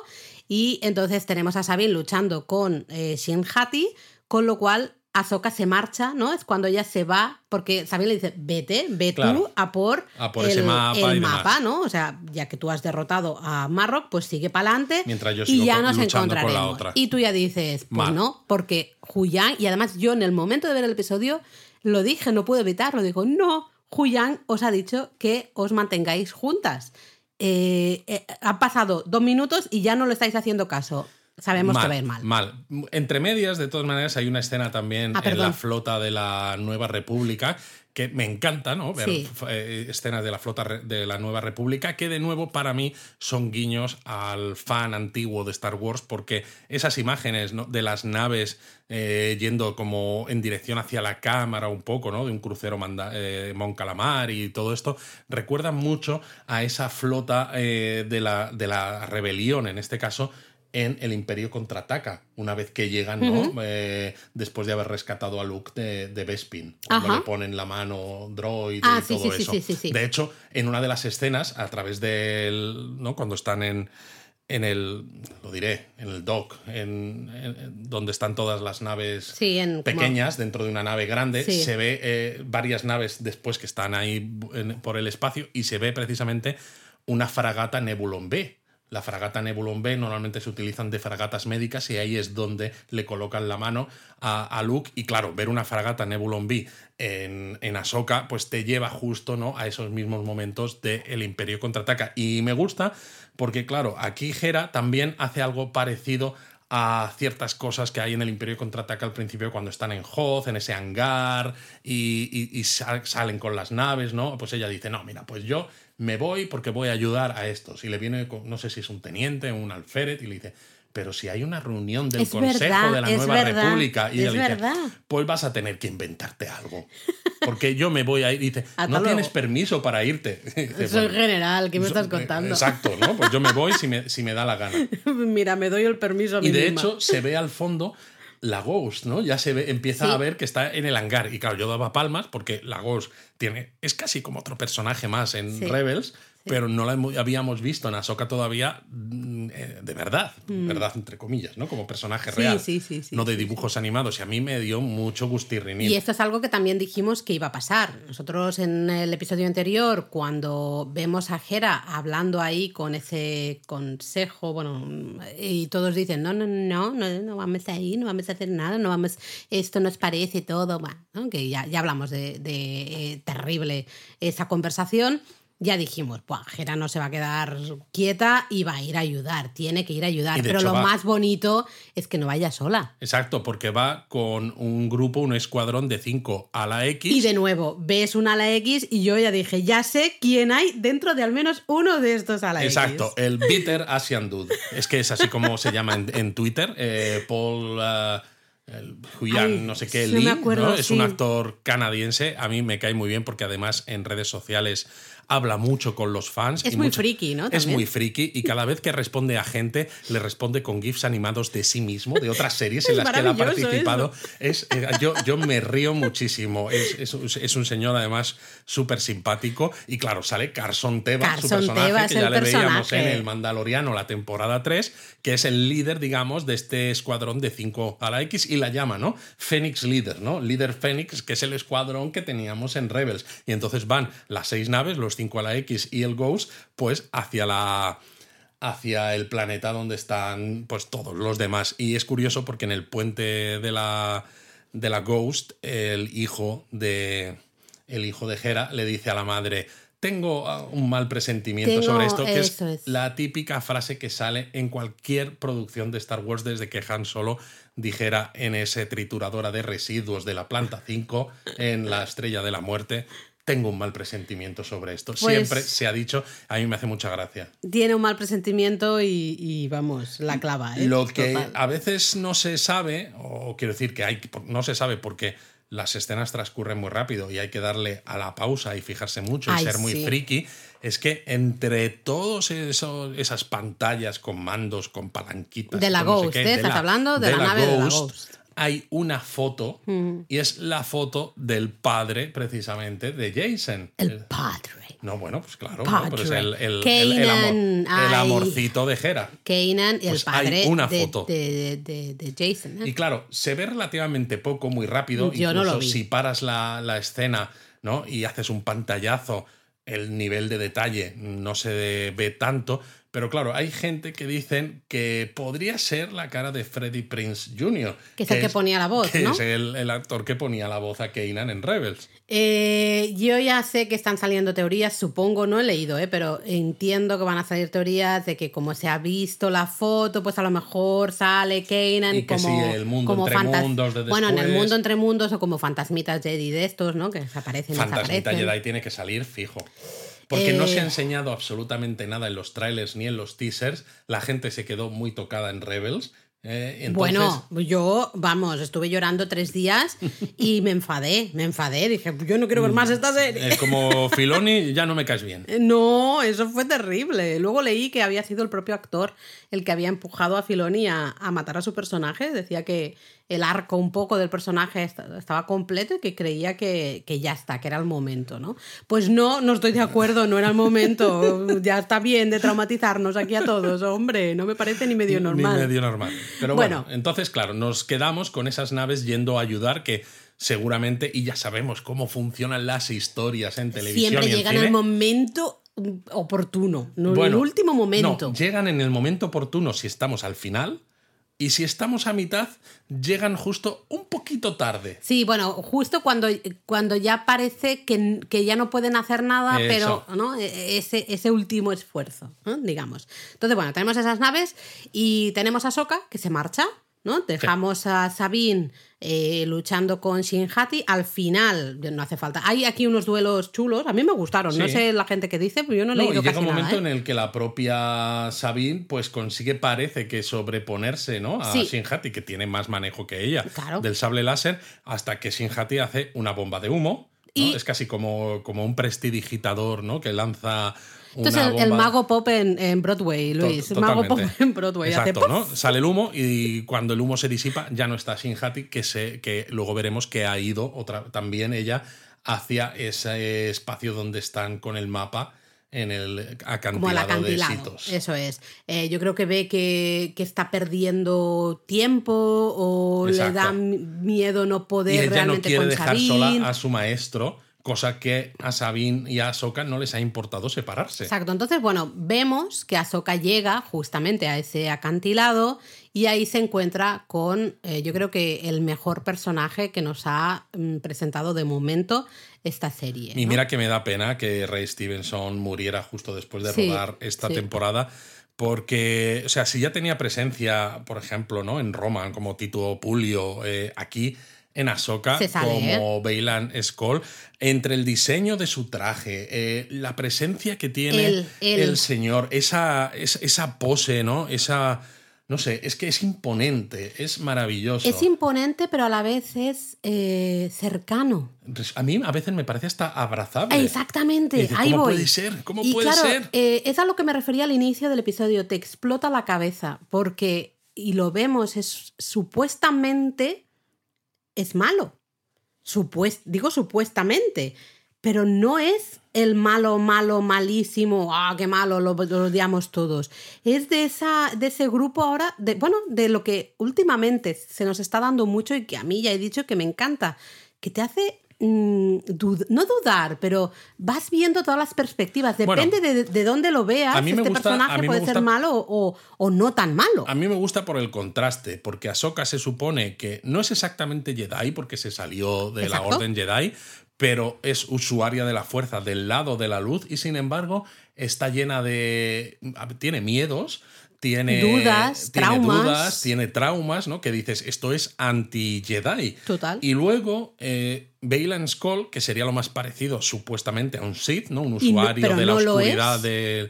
y entonces tenemos a Sabine luchando con eh, Shin-Hati, con lo cual Ahsoka se marcha, ¿no? Es cuando ella se va, porque Sabine le dice, vete, ve tú Claro. a por, A por ese mapa el demás. mapa, ¿no? O sea, ya que tú has derrotado a Marrock, pues sigue para adelante Mientras yo y ya nos luchando con la encontraremos. otra. Y tú ya dices, pues Mal. no, porque Huyang, y además yo en el momento de ver el episodio lo dije, no puedo evitarlo, digo, no, Huyang os ha dicho que os mantengáis juntas. Eh, eh, han pasado dos minutos y ya no le estáis haciendo caso. Sabemos que va a ir mal. Mal. Entre medias, de todas maneras, hay una escena también Ah, en la flota de la Nueva República que me encanta, ¿no? Ver Sí. eh, escenas de la flota de la Nueva República que de nuevo para mí son guiños al fan antiguo de Star Wars porque esas imágenes ¿no? de las naves eh, yendo como en dirección hacia la cámara un poco, ¿no? De un crucero manda- eh, Mon Calamar y todo esto recuerdan mucho a esa flota eh, de, la, de la rebelión, en este caso en El Imperio contraataca, una vez que llegan, ¿no? Eh, después de haber rescatado a Luke de, de Bespin, cuando Ajá. le ponen la mano droid Ah, y sí, todo sí, eso. sí. De hecho, en una de las escenas, a través del. ¿no? Cuando están en. En el. Lo diré, en el dock, en, donde están todas las naves como- pequeñas dentro de una nave grande. Se ve eh, varias naves después que están ahí en- por el espacio y se ve precisamente una fragata Nebulon B. la fragata Nebulon B normalmente se utilizan de fragatas médicas y ahí es donde le colocan la mano a, a Luke. Y claro, ver una fragata Nebulon B en, en Ahsoka, pues te lleva justo ¿no? a esos mismos momentos de El Imperio contraataca. Y me gusta porque, claro, aquí Hera también hace algo parecido a ciertas cosas que hay en el Imperio Contraataca al principio cuando están en Hoth, en ese hangar y, y- y sal- salen con las naves, ¿no? Pues ella dice, no, mira, pues yo me voy porque voy a ayudar a estos. Y le viene, no sé si es un teniente o un alférez, y le dice, pero si hay una reunión del Es Consejo verdad, de la Nueva verdad, República, y es le dice, verdad. pues vas a tener que inventarte algo. Porque yo me voy a ir. Y dice, Hasta no tienes permiso para irte. Dice, Soy "Bueno, general, ¿qué me estás contando? Exacto, ¿no? Pues yo me voy si me, si me da la gana. Mira, me doy el permiso a mí Y de misma. hecho se ve al fondo la Ghost, ¿no? Ya se ve, empieza Sí. a ver que está en el hangar. Y claro, yo daba palmas porque la Ghost tiene, es casi como otro personaje más en Sí. Rebels, pero no la habíamos visto en Ahsoka todavía mm, eh, de verdad, verdad entre comillas, ¿no? Como personaje Sí, real, sí, sí, sí, no de dibujos animados. Y a mí me dio mucho gustirrinín. Y esto es algo que también dijimos que iba a pasar. Nosotros en el episodio anterior, cuando vemos a Hera hablando ahí con ese consejo, bueno, y todos dicen, no, no, no, no, no vamos a ir, no vamos a hacer nada, no vamos, esto nos parece todo, bueno, ¿no? que ya, ya hablamos de, de, eh, terrible esa conversación. Ya dijimos, Buah, Hera no se va a quedar quieta y va a ir a ayudar, tiene que ir a ayudar. Pero hecho lo va. más bonito es que no vaya sola. Exacto, porque va con un grupo, un escuadrón de 5 a la X. Y de nuevo, ves un ala X y yo ya dije, ya sé quién hay dentro de al menos uno de estos ala X. Exacto, el Bitter Asian Dude. Es que es así como se llama en, en Twitter. eh, Paul uh, el Huyan, Ay, no sé qué, Lee, acuerdo, ¿no? Es un actor canadiense. A mí me cae muy bien porque además en redes sociales habla mucho con los fans. Es y muy mucho- friki, ¿no? Es muy friki y cada vez que responde a gente, le responde con GIFs animados de sí mismo, de otras series en las que él ha participado. Es, eh, yo, yo me río muchísimo. Es, es- es un señor además súper simpático. Y claro, sale Carson Teva, su Carson personaje, Teva es que ya le veíamos en personaje. el Mandaloriano, la temporada 3, que es el líder, digamos, de este escuadrón de 5 a la X y la llama, ¿no? Phoenix Leader, ¿no? Líder Phoenix, que es el escuadrón que teníamos en Rebels. Y entonces van las seis naves, los 5 a la X y el Ghost, pues hacia la hacia el planeta donde están pues todos los demás y es curioso porque en el puente de la de la Ghost el hijo de el hijo de Hera le dice a la madre tengo ah, un mal presentimiento Tengo- sobre esto que es, es. la típica frase que sale en cualquier producción de Star Wars desde que Han Solo dijera en ese trituradora de residuos de la planta 5 en la estrella de la muerte tengo un mal presentimiento sobre esto. Pues- Siempre se ha dicho, a mí me hace mucha gracia. Tiene un mal presentimiento y, y, vamos, la clava. ¿eh? Lo que Total. a veces no se sabe, o quiero decir que hay, no se sabe porque las escenas transcurren muy rápido y hay que darle a la pausa y fijarse mucho y ser muy sí. friki, es que entre todas esas pantallas con mandos, con palanquitas... De la con no sé Ghost, qué, ¿eh? Estás hablando de la nave de la Ghost. Mm. Hay una foto y es la foto del padre precisamente de Jason. El padre. No, bueno, pues claro. ¿no? Pero es el, el- el- el amor- el amorcito de Hera. Kanan, el Pues hay padre una de, foto. de, de- de Jason. ¿eh? Y claro, se ve relativamente poco, muy rápido. Yo no Incluso lo vi. si paras la, la escena ¿no? y haces un pantallazo, el nivel de detalle no se ve tanto. Pero claro, hay gente que dicen que podría ser la cara de Freddie Prince Jr. Que es el que ponía la voz, que ¿no? es el, el actor que ponía la voz a Kanan en Rebels. Eh, yo ya sé que están saliendo teorías, supongo, no he leído, ¿eh? pero entiendo que van a salir teorías de que como se ha visto la foto, pues a lo mejor sale que como, sí, el mundo como entre fantas- mundos de Bueno, en el mundo entre mundos o como fantasmitas Jedi de estos, ¿no? Que desaparecen, Fantasmita desaparecen. Jedi tiene que salir fijo. Porque no Eh. se ha enseñado absolutamente nada en los trailers ni en los teasers. La gente se quedó muy tocada en Rebels. eh, entonces- Bueno, yo, vamos, estuve llorando tres días y me enfadé, me enfadé. Dije, yo no quiero ver más esta serie. Eh, como Filoni, ya no me caes bien. No, eso fue terrible. Luego leí que había sido el propio actor el que había empujado a Filoni a, a matar a su personaje. Decía que el arco un poco del personaje est- estaba completo y que creía que, que ya está, que era el momento, ¿no? Pues no, no estoy de acuerdo, no era el momento. Ya está bien de traumatizarnos aquí a todos, hombre. No me parece ni medio normal. Ni medio normal. Pero bueno, Bueno. entonces, claro, nos quedamos con esas naves yendo a ayudar que seguramente, y ya sabemos cómo funcionan las historias en televisión Siempre y en llegan cine, al momento oportuno, no en el último momento. No, llegan en el momento oportuno si estamos al final. Y si estamos a mitad, llegan justo un poquito tarde. Sí, bueno, justo cuando, cuando ya parece que, que ya no pueden hacer nada, Eso. pero ¿no? E- ese, ese último esfuerzo, ¿no? digamos. Entonces, bueno, tenemos esas naves y tenemos a Soka que se marcha, ¿no? Dejamos a Sabine eh, luchando con Shinhati. Al final, no hace falta. Hay aquí unos duelos chulos, a mí me gustaron. No sé la gente que dice, pero yo no he No, y leído llega casi un nada, momento ¿eh? en el que la propia Sabine pues consigue, parece que sobreponerse ¿no? a Sí. Shinhati, que tiene más manejo que ella Claro. del sable láser, hasta que Shinhati hace una bomba de humo. ¿no? Y- Es casi como, como un prestidigitador ¿no? que lanza Entonces, el, el mago pop en, en Broadway, To- Luis. El mago pop en Broadway. Exacto. ¿no? Sale el humo y cuando el humo se disipa ya no está Shinhati, que, se, que luego veremos que ha ido otra, también ella hacia ese espacio donde están con el mapa en el acantilado, como el de. Sitos. Eso es. Eh, yo creo que ve que, que está perdiendo tiempo o le da miedo no Y poder no realmente quiere con dejar Sabine. sola a su maestro, cosa que a Sabine y a Ahsoka no les ha importado separarse. Exacto. Entonces, bueno, vemos que Ahsoka llega justamente a ese acantilado y ahí se encuentra con, eh, yo creo que el mejor personaje que nos ha mm, presentado de momento esta serie. Y ¿no? mira que me da pena que Ray Stevenson muriera justo después de Sí, rodar esta sí. temporada. Porque, o sea, si ya tenía presencia, por ejemplo, ¿no? En Roma, como Tito Pulio, eh, aquí en Ahsoka, sale, ¿eh? como Bailan Skoll, entre el diseño de su traje, eh, la presencia que tiene el señor, esa, esa, esa pose, ¿no? Esa. No sé, es que es imponente, es maravilloso. Es imponente, pero a la vez es eh, cercano. A mí a veces me parece hasta abrazable. Exactamente, ahí ¿cómo voy. puede ser? ¿Cómo y puede claro, ser? eh, es a lo que me refería al inicio del episodio, te explota la cabeza, porque, y lo vemos, es supuestamente es malo. Digo supuestamente, pero no es el malo, malo, malísimo, ah, qué malo, lo, lo odiamos todos. Es de, esa, de ese grupo ahora, de, bueno, de lo que últimamente se nos está dando mucho y que a mí ya he dicho que me encanta, que te hace mm, dud- no dudar, pero vas viendo todas las perspectivas. Bueno, Depende de, de dónde lo veas. a mí me este gusta- a personaje mí me puede gusta- ser malo o, o no tan malo. A mí me gusta por el contraste, porque Ahsoka se supone que no es exactamente Jedi, porque se salió de Exacto. la Orden Jedi, pero es usuaria de la fuerza del lado de la luz y sin embargo está llena de... tiene miedos. Tiene Dudas, tiene traumas. dudas, tiene traumas, ¿no? Que dices, esto es anti-Jedi. Total. Y luego, eh, Skull, que sería lo más parecido supuestamente a un Sith, ¿no? Un no- usuario de la no oscuridad es.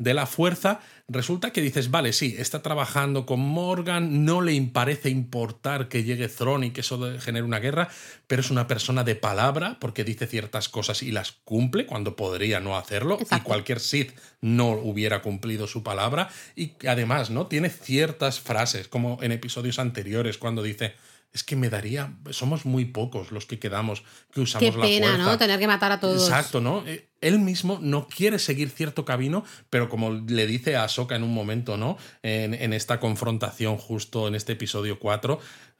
De, la fuerza, resulta que dices, vale, sí, está trabajando con Morgan, no le parece importar que llegue Thrawn y que eso genere una guerra, pero es una persona de palabra porque dice ciertas cosas y las cumple cuando podría no hacerlo y cualquier Sith no hubiera cumplido su palabra y además, ¿no? Tiene ciertas frases como en episodios anteriores cuando dice es que me daría, somos muy pocos los que quedamos que usamos Qué la pena, fuerza. ¿no? Tener que matar a todos. Exacto, ¿no? Eh, Él mismo no quiere seguir cierto camino, pero como le dice a Ahsoka en un momento, ¿no? En, en esta confrontación justo en este episodio 4,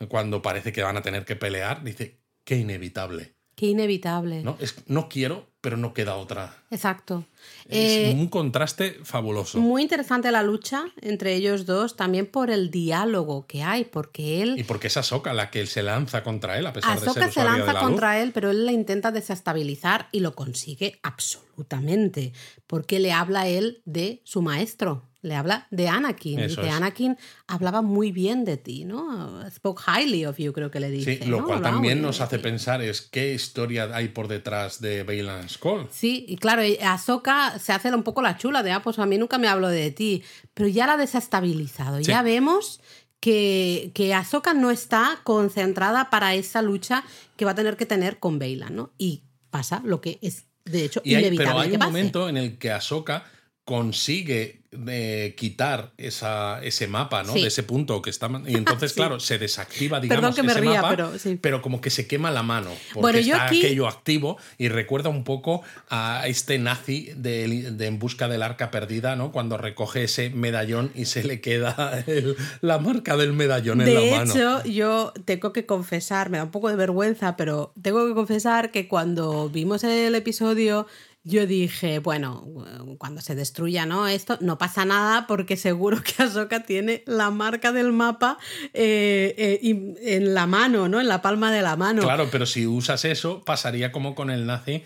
cuando parece que van a tener que pelear, dice, qué inevitable, Qué inevitable. ¿no? Es, no quiero, pero no queda otra. Exacto. Es Eh, un contraste fabuloso. muy interesante la lucha entre ellos dos, también por el diálogo que hay, porque él Y porque es Ahsoka la que se lanza contra él, a pesar de ser se usuaria de lanza la contra luz. él, pero él la intenta desestabilizar y lo consigue absolutamente, porque le habla él de su maestro, le habla de Anakin. Eso dice, es. Anakin hablaba muy bien de ti, ¿no? Spoke highly of you, creo que le dice. Sí, lo ¿no? cual Hablaba también nos hace pensar es qué historia hay por detrás de Bailan Skull. Sí, y claro, Ahsoka se hace un poco la chula de, ah, pues a mí nunca me hablo de ti, pero ya la ha desestabilizado. Sí. Ya vemos que, que Ahsoka no está concentrada para esa lucha que va a tener que tener con Bailan, ¿no? Y pasa lo que es, de hecho, Y hay- inevitable pero hay que un pase. momento en el que Ahsoka consigue eh, quitar esa, ese mapa, ¿no? Sí. De ese punto que está. Y entonces, Sí. claro, se desactiva, digamos, Perdón que me ese ría, mapa, pero sí. como que se quema la mano. Porque Bueno, yo está aquí- aquello activo y recuerda un poco a este nazi de, de En Busca del Arca Perdida, ¿no? Cuando recoge ese medallón y se le queda el- la marca del medallón en De la mano. hecho, yo tengo que confesar, me da un poco de vergüenza, pero tengo que confesar que cuando vimos el episodio, yo dije, bueno, cuando se destruya ¿no? esto, no pasa nada porque seguro que Ahsoka tiene la marca del mapa eh, eh, en la mano, ¿no? En la palma de la mano. Claro, pero si usas eso, pasaría como con el nazi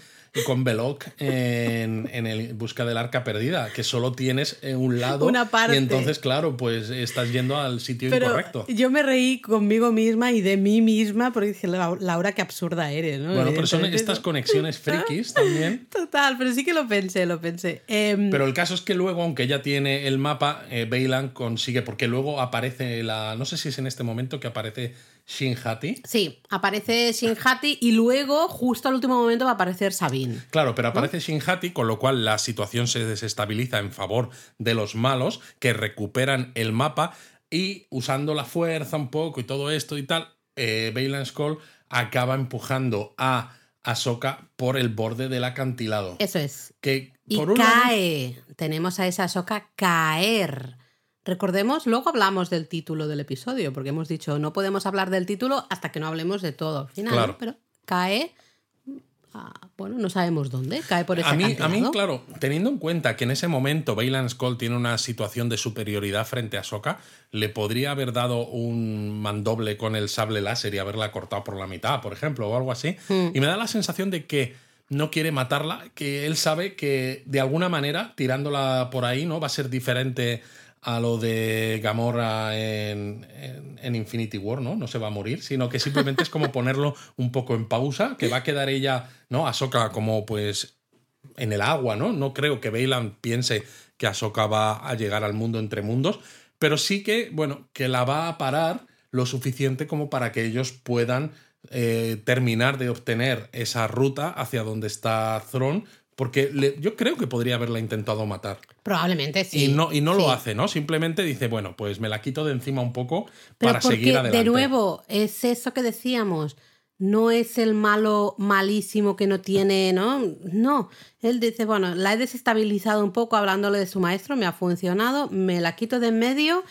con Belloc en, en el Busca del Arca Perdida, que solo tienes un lado. Una parte. Y entonces, claro, pues estás yendo al sitio Pero incorrecto. Yo me reí conmigo misma y de mí misma porque dije, Laura, qué absurda eres, ¿no? Bueno, pero son estas conexiones frikis también. Total, pero sí que lo pensé, lo pensé. Em, pero el caso es que luego, aunque ella tiene el mapa, eh, Bailan consigue, porque luego aparece la. No sé si es en este momento que aparece Shinhati. Sí, aparece Shinhati y luego, justo al último momento, va a aparecer Sabine. Claro, pero aparece Shinhati, con lo cual la situación se desestabiliza en favor de los malos, que recuperan el mapa y usando la fuerza un poco y todo esto y tal, eh, Bailan Skull acaba empujando a Ahsoka por el borde del acantilado. Eso es. Que, y cae. Tenemos a esa Ahsoka caer Recordemos, luego hablamos del título del episodio, porque hemos dicho no podemos hablar del título hasta que no hablemos de todo al final, pero cae bueno, no sabemos dónde, cae por ese a mí, a mí, claro, teniendo en cuenta que en ese momento Bailan Skull tiene una situación de superioridad frente a Soka, le podría haber dado un mandoble con el sable láser y haberla cortado por la mitad, por ejemplo, o algo así. Hmm. Y me da la sensación de que no quiere matarla, que él sabe que de alguna manera, tirándola por ahí, ¿no? Va a ser diferente a lo de Gamora en, Infinity War, ¿no? No se va a morir, sino que simplemente es como ponerlo un poco en pausa, que va a quedar ella, ¿no? Ahsoka como pues en el agua, ¿no? No creo que Bailan piense que Ahsoka va a llegar al mundo entre mundos, pero sí que, bueno, que la va a parar lo suficiente como para que ellos puedan eh, terminar de obtener esa ruta hacia donde está Thrawn porque yo creo que podría haberla intentado matar. Probablemente sí. Y no, y no lo hace, ¿no? Simplemente dice, bueno, pues me la quito de encima un poco para seguir adelante. De nuevo, es eso que decíamos. No es el malo malísimo que no tiene, ¿no? No. Él dice, bueno, la he desestabilizado un poco hablándole de su maestro, me ha funcionado, me la quito de en medio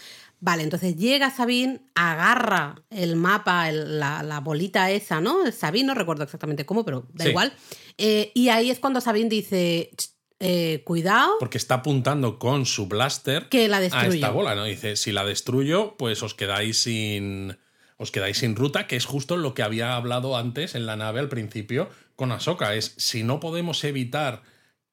Vale, entonces llega Sabine, agarra el mapa, la, bolita esa, ¿no? Sabine, no recuerdo exactamente cómo, pero da igual. Eh, y ahí es cuando Sabine dice, eh, cuidado. Porque está apuntando con su blaster que la a esta bola, ¿no? Dice, si la destruyo, pues os quedáis sin. Os quedáis sin ruta, que es justo lo que había hablado antes en la nave al principio con Ahsoka. Es si no podemos evitar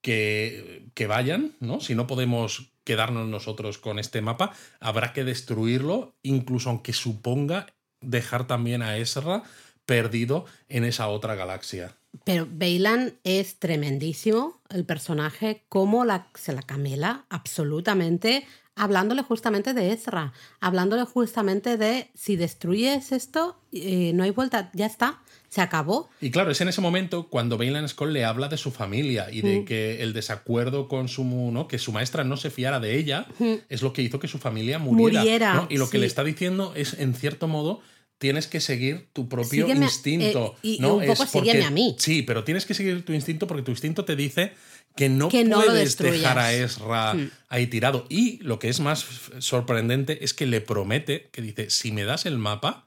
que, que vayan, ¿no? Si no podemos quedarnos nosotros con este mapa, habrá que destruirlo, incluso aunque suponga dejar también a Ezra perdido en esa otra galaxia. Pero Bailan es tremendísimo, el personaje, como se la camela absolutamente, hablándole justamente de Ezra, hablándole justamente de si destruyes esto, eh, no hay vuelta, ya está se acabó. Y claro, es en ese momento cuando Bailan Skull le habla de su familia y de mm. que el desacuerdo con su, ¿no? que su maestra no se fiara de ella, mm. es lo que hizo que su familia muriera. Y lo que le está diciendo es, en cierto modo, tienes que seguir tu propio instinto. Eh, y, un poco sígueme a mí. Sí, pero tienes que seguir tu instinto porque tu instinto te dice que no puedes dejar a Ezra mm. ahí tirado. Y lo que es más sorprendente es que le promete, que dice, si me das el mapa,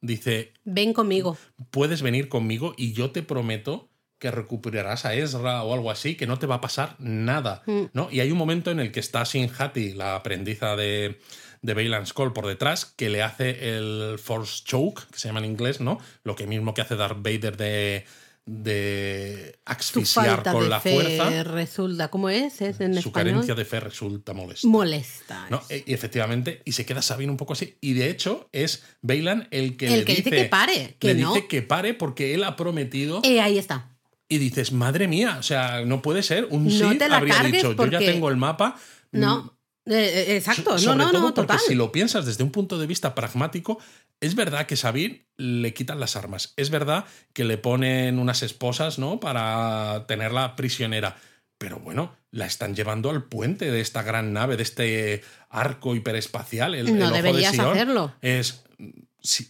dice, ven conmigo. Puedes venir conmigo y yo te prometo que recuperarás a Ezra o algo así, que no te va a pasar nada, mm. ¿no? Y hay un momento en el que está Sin Hati, la aprendiza de, de Bailan Skull, por detrás, que le hace el Force Choke, que se llama en inglés, ¿no? Lo que mismo que hace Darth Vader de de asfixiar con la fuerza. Resulta, ¿cómo es? en su carencia de fe resulta molesta. Molesta. Y efectivamente, y se queda Sabine un poco así. Y de hecho, es Bailan el que le dice, dice, que pare. Que le dice que pare porque él ha prometido. Y ahí está. Y dices, madre mía, o sea, no puede ser. Un sí habría dicho, yo ya tengo el mapa. No. Eh, eh, exacto, no, no, no, porque si lo piensas desde un punto de vista pragmático, es verdad que Sabine le quitan las armas, es verdad que le ponen unas esposas, ¿no? Para tenerla prisionera, pero bueno, la están llevando al puente de esta gran nave, de este arco hiperespacial. El, no deberías hacerlo. Es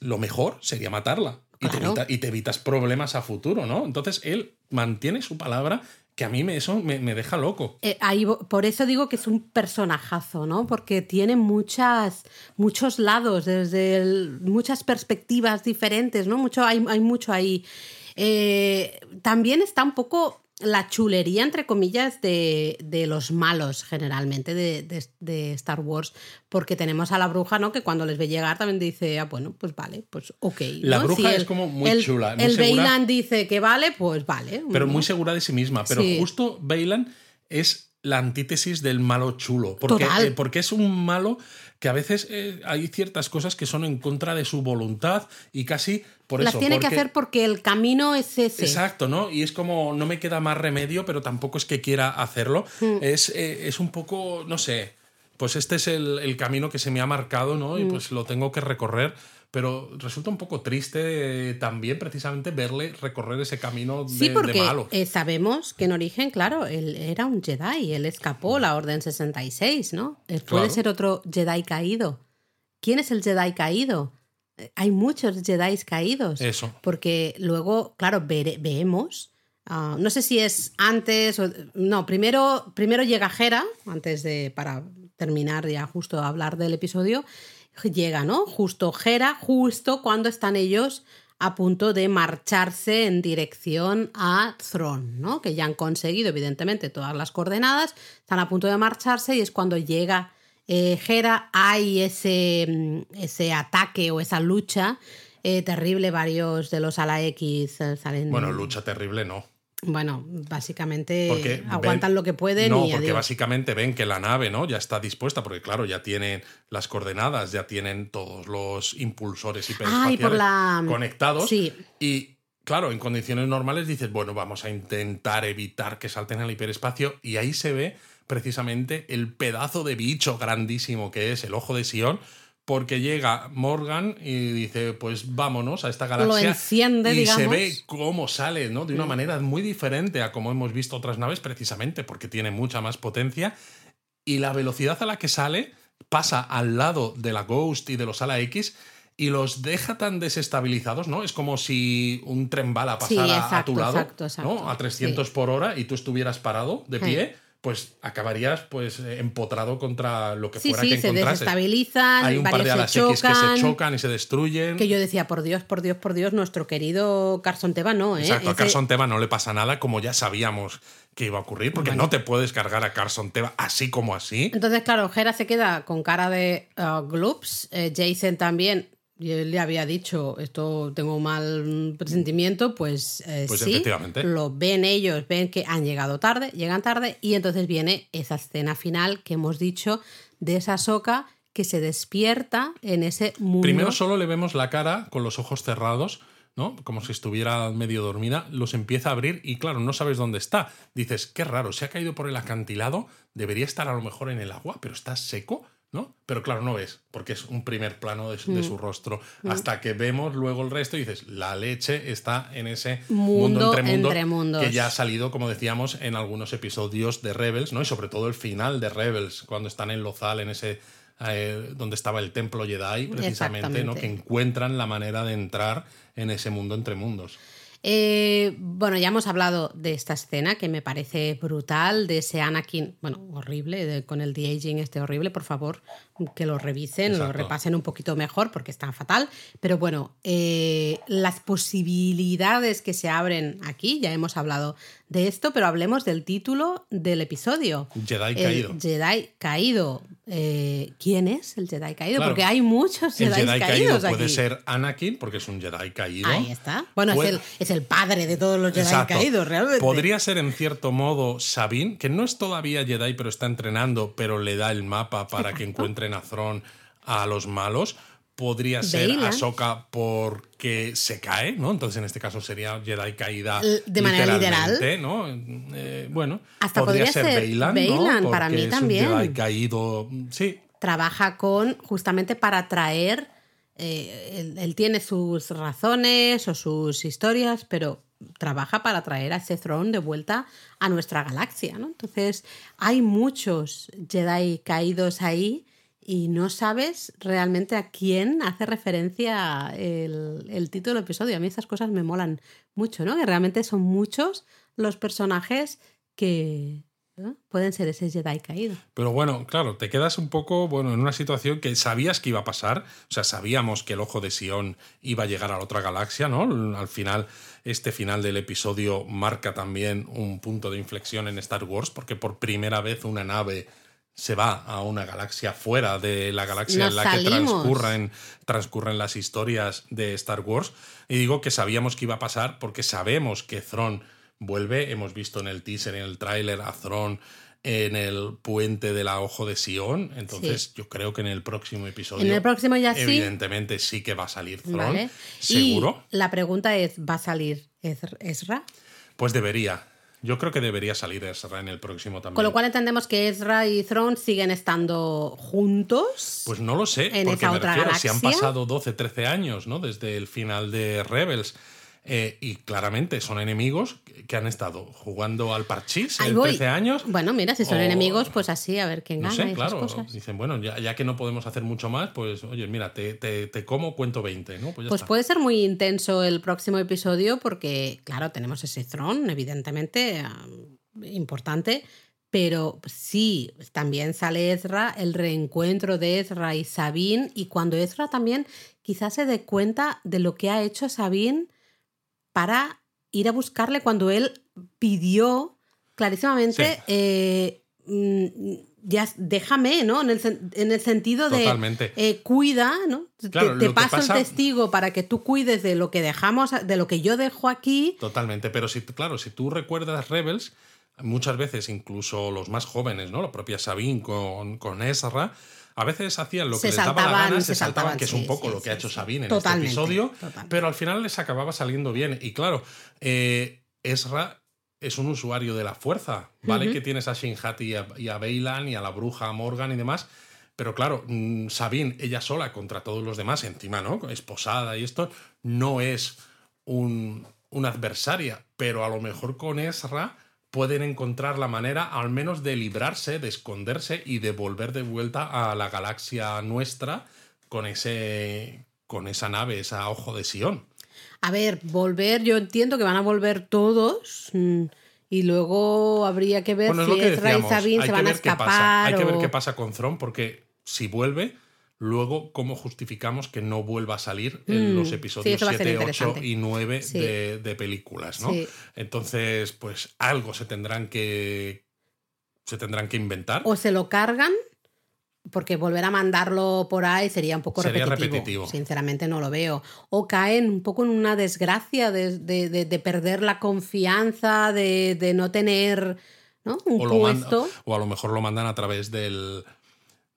lo mejor sería matarla. y te evitas problemas a futuro, ¿no? Entonces él mantiene su palabra que a mí me, eso me, deja loco. Eh, ahí, por eso digo que es un personajazo, ¿no? Porque tiene muchas, muchos lados, desde muchas perspectivas diferentes, ¿no? Mucho, hay, hay mucho ahí. Eh, también está un poco la chulería, entre comillas, de, de los malos generalmente de, de- de Star Wars, porque tenemos a la bruja, ¿no? Que cuando les ve llegar también dice, ah, bueno, pues vale, pues ok. La ¿no? bruja Si es el- como muy el, chula, muy el segura. Beylan dice que vale, pues vale. pero muy segura de sí misma. Pero Sí. justo Bailan es la antítesis del malo chulo. Porque, Total. eh, porque es un malo que a veces eh, hay ciertas cosas que son en contra de su voluntad y casi por Las eso. tiene que porque- hacer porque el camino es ese. Exacto, ¿no? Y es como, no me queda más remedio, pero tampoco es que quiera hacerlo. Hmm. Es, eh, es un poco, no sé, pues este es el, el camino que se me ha marcado, ¿no? Y Hmm. pues lo tengo que recorrer. Pero resulta un poco triste también precisamente verle recorrer ese camino de, Sí, de porque malo. eh, sabemos que en origen, claro, él era un Jedi, él escapó la Orden 66, ¿no? Eh, Puede Claro. ser otro Jedi caído. ¿Quién es el Jedi caído? Eh, Hay muchos Jedi caídos. Eso. Porque luego, claro, vere- vemos. ah, no sé si es antes o. No, primero, primero llega Hera, antes de. para terminar ya justo a hablar del episodio. Llega, ¿no? Justo Hera, justo cuando están ellos a punto de marcharse en dirección a Thrawn, ¿no? Que ya han conseguido, evidentemente, todas las coordenadas, están a punto de marcharse y es cuando llega eh, Hera, hay ese, mm, ese ataque o esa lucha eh, terrible, varios de los ala X eh, salen... Bueno, lucha terrible no. Bueno, básicamente Porque aguantan ven- lo que pueden No, y porque adiós. básicamente ven que la nave ¿no? ya está dispuesta, porque claro, ya tienen las coordenadas, ya tienen todos los impulsores hiperespaciales la... conectados. Sí, Y claro, en condiciones normales dices, bueno, vamos a intentar evitar que salten al hiperespacio. Y ahí se ve precisamente el pedazo de bicho grandísimo que es el ojo de Sion. Porque llega Morgan y dice, pues vámonos a esta galaxia. Lo enciende, y digamos. se ve cómo sale, ¿no? De una manera muy diferente a como hemos visto otras naves, precisamente porque tiene mucha más potencia. Y la velocidad a la que sale pasa al lado de la Ghost y de los Ala X y los deja tan desestabilizados, ¿no? Es como si un tren bala Sí, pasara a tu lado, exacto, exacto. ¿no? A 300 por hora y tú estuvieras parado de Sí. Pues acabarías pues eh, empotrado contra lo que sí, fuera sí, que se encontrases. desestabilizan, Hay un par de alas se X que chocan. se chocan y se destruyen. Que yo decía, por Dios, por Dios, por Dios, nuestro querido Carson Teva no, ¿eh? Exacto, a Carson Teva no le pasa nada, como ya sabíamos que iba a ocurrir, porque no te puedes cargar a Carson Teva así como así. Entonces, claro, Hera se queda con cara de uh, gloops. eh, Jason también. Y él le había dicho, esto tengo un mal presentimiento, pues, eh, Pues sí. efectivamente. Lo ven ellos, ven que han llegado tarde, llegan tarde, y entonces viene esa escena final que hemos dicho de esa soca que se despierta en ese mundo. Primero solo le vemos la cara con los ojos cerrados, ¿no? Como si estuviera medio dormida, los empieza a abrir y claro, no sabes dónde está. Dices, qué raro, se ha caído por el acantilado, debería estar a lo mejor en el agua, pero está seco, ¿no? Pero claro, no ves, porque es un primer plano de su, de Mm. su rostro. Hasta que vemos luego el resto y dices, la leche está en ese Mundo mundo entre mundo entre mundos. que ya ha salido, como decíamos, en algunos episodios de Rebels, ¿no? Y sobre todo el final de Rebels, cuando están en Lozal, en ese eh, donde estaba el templo Jedi, precisamente, ¿no? Que encuentran la manera de entrar en ese mundo entre mundos. Eh, bueno, ya hemos hablado de esta escena que me parece brutal, de ese Anakin, bueno, horrible, de- con el de-aging este horrible, por favor, que lo revisen, lo repasen un poquito mejor porque está fatal. Pero bueno, eh, las posibilidades que se abren aquí, ya hemos hablado de esto, pero hablemos del título del episodio. Jedi El caído. Jedi caído. Eh, ¿Quién es el Jedi caído? Claro. Porque hay muchos El Jedi, Jedi caído caídos puede aquí. ser Anakin, porque es un Jedi caído. Ahí está. Bueno, Puede- es, el, es el padre de todos los Jedi Exacto. caídos, realmente. Podría ser en cierto modo Sabine, que no es todavía Jedi, pero está entrenando, pero le da el mapa para que encuentren a Thrawn a los malos. Podría ser. Ahsoka porque se cae, ¿no? Entonces en este caso sería Jedi caída de manera literalmente, ¿no? Eh, bueno, Hasta podría ser Bailan, ¿no? Bailan, para mí es un también. Jedi caído, sí, Trabaja con, justamente para traer. eh, él, él tiene sus razones o sus historias, pero trabaja para traer a ese throne de vuelta a nuestra galaxia, ¿no? Entonces, hay muchos Jedi caídos ahí y no sabes realmente a quién hace referencia el, el título del episodio. A mí esas cosas me molan mucho, ¿no? Que realmente son muchos los personajes que. Pueden ser ese Jedi caído. Pero bueno, claro, te quedas un poco bueno, en una situación que sabías que iba a pasar, o sea, sabíamos que el ojo de Sion iba a llegar a la otra galaxia, ¿no? Al final, este final del episodio marca también un punto de inflexión en Star Wars, porque por primera vez una nave se va a una galaxia fuera de la galaxia Nos en la que transcurren, transcurren las historias de Star Wars. Y digo que sabíamos que iba a pasar porque sabemos que Thrawn vuelve. Hemos visto en el teaser, en el tráiler a Thrawn en el puente de la Ojo de Sion. Entonces yo creo que en el próximo episodio... En el próximo ya sí. Evidentemente sí que va a salir Thrawn. Vale. Seguro. Y la pregunta es, ¿va a salir Ezra? Pues debería. Yo creo que debería salir Ezra en el próximo también. Con lo cual entendemos que Ezra y Thrawn siguen estando juntos. Pues no lo sé, en porque esa me otra refiero, si han galaxia. pasado 12, 13 años, ¿no? Desde el final de Rebels. Eh, y claramente son enemigos que han estado jugando al parchís en voy. 13 años. Bueno, mira, si son o- enemigos, pues así, a ver quién No gana sé, y esas claro. cosas. Dicen, bueno, ya, ya que no podemos hacer mucho más, pues oye, mira, te, te- te como, cuento 20, ¿no? Pues ya Pues está. puede ser muy intenso el próximo episodio porque, claro, tenemos ese Throne, evidentemente, ah, importante, pero sí, también sale Ezra, el reencuentro de Ezra y Sabine, y cuando Ezra también quizás se dé cuenta de lo que ha hecho Sabine para ir a buscarle cuando él pidió clarísimamente, Sí. eh, mm, ya déjame, ¿no? En el, en el sentido de eh, cuida, ¿no? Te- Claro, paso pasa- el testigo para que tú cuides de lo que dejamos, de lo que yo dejo aquí. Totalmente, pero si, claro, si tú recuerdas Rebels, muchas veces incluso los más jóvenes, ¿no? La propia Sabine con, con Ezra, a veces hacían lo que Se les daba la gana, se se saltaban, saltaban, que es un poco sí, lo que sí, ha hecho. Sabine en este episodio, totalmente. pero al final les acababa saliendo bien. Y claro, eh, Ezra es un usuario de la fuerza, ¿vale? Que tienes a Shinhati y a, y a Bailan y a la bruja Morgan y demás. Pero claro, mm, Sabine, ella sola contra todos los demás, encima, ¿no? Esposada y esto, no es un, una adversaria, pero a lo mejor con Ezra pueden encontrar la manera al menos de librarse, de esconderse y de volver de vuelta a la galaxia nuestra con ese con esa nave, esa ojo de Sion. A ver, volver, yo entiendo que van a volver todos. mm, Y luego habría que ver Bueno, si lo que Ezra y Sabine se van a escapar. Hay que ver qué pasa con Thrawn porque si vuelve, luego cómo justificamos que no vuelva a salir en Mm, los episodios eso va a ser 7, 8 interesante. y 9 Sí. de, de películas, ¿no? Sí. Entonces, pues algo se tendrán que se tendrán que inventar. O se lo cargan, porque volver a mandarlo por ahí sería un poco Sería repetitivo. repetitivo. Sinceramente no lo veo. O caen un poco en una desgracia de, de- de- de perder la confianza, de, de no tener ¿no? un o, manda- puesto. o a lo mejor lo mandan a través del,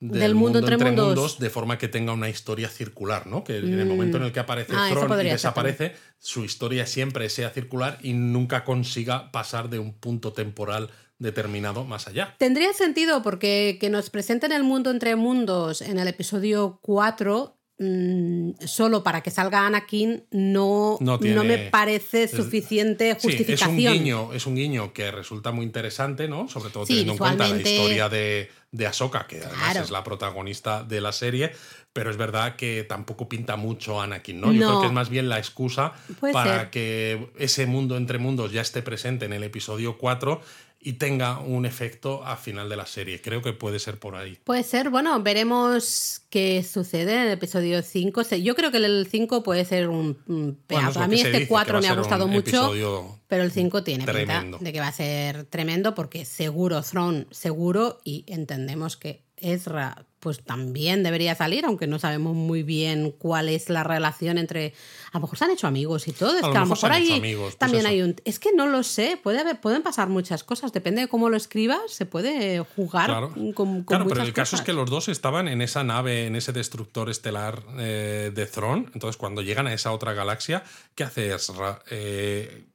Del mundo entre mundos. de forma que tenga una historia circular, ¿no? Que en el momento en el que aparece Ah, Thrawn y ser desaparece, su historia siempre sea circular y nunca consiga pasar de un punto temporal determinado más allá. Tendría sentido porque que nos presenten el mundo entre mundos en el episodio 4 mm, solo para que salga Anakin no, No me parece suficiente Sí, es justificación. un guiño, es un guiño que resulta muy interesante, ¿no? Sobre todo Sí, teniendo en cuenta la historia de, de Ahsoka, que además Claro. es la protagonista de la serie, pero es verdad que tampoco pinta mucho Anakin, ¿no? Yo No. creo que es más bien la excusa Puede para ser. que ese mundo entre mundos ya esté presente en el episodio 4 y tenga un efecto al final de la serie. Creo que puede ser por ahí. Puede ser, bueno, veremos qué sucede en el episodio 5. Se- Yo creo que el 5 puede ser un, Bueno, pedazo. lo a mí este dice, que va 4 a me ha gustado mucho, pero el 5 tiene tremendo. pinta de que va a ser tremendo porque seguro, Throne seguro, y entendemos que Ezra pues también debería salir, aunque no sabemos muy bien cuál es la relación entre... A lo mejor se han hecho amigos y todo, es A lo que a lo mejor amigos, pues también hay un... Es que no lo sé, puede haber, pueden pasar muchas cosas, depende de cómo lo escribas, se puede jugar Claro, con, con Claro, muchas pero el caso es que los dos estaban en esa nave, en ese destructor estelar eh, de Thrawn. Entonces, cuando llegan a esa otra galaxia, ¿qué hace Ezra? Eh,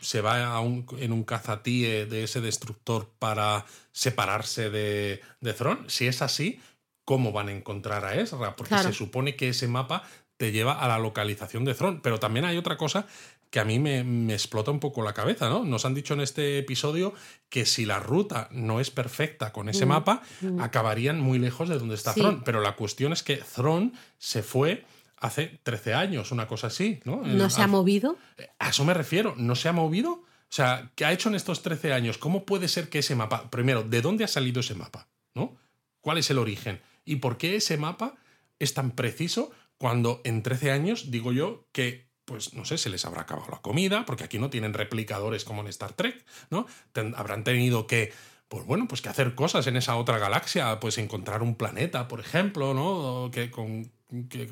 ¿Se va a un- en un cazatíe de ese destructor para separarse de, de Thrawn? Si es así, ¿cómo van a encontrar a Ezra? Porque Claro. se supone que ese mapa te lleva a la localización de Thrawn. Pero también hay otra cosa que a mí me, me explota un poco la cabeza, ¿no? Nos han dicho en este episodio que si la ruta no es perfecta con ese mapa, acabarían muy lejos de donde está Mm. Sí. Thrawn. Pero la cuestión es que Thrawn se fue hace 13 años, una cosa así, ¿no? ¿No se ha movido? A eso me refiero, no se ha movido. O sea, ¿qué ha hecho en estos 13 años? ¿Cómo puede ser que ese mapa, primero, ¿de dónde ha salido ese mapa? ¿No? ¿Cuál es el origen? ¿Y por qué ese mapa es tan preciso cuando en 13 años digo yo que pues no sé, se les habrá acabado la comida, porque aquí no tienen replicadores como en Star Trek, ¿no? habrán tenido que, pues bueno, pues que hacer cosas en esa otra galaxia, pues encontrar un planeta, por ejemplo, ¿no? Que con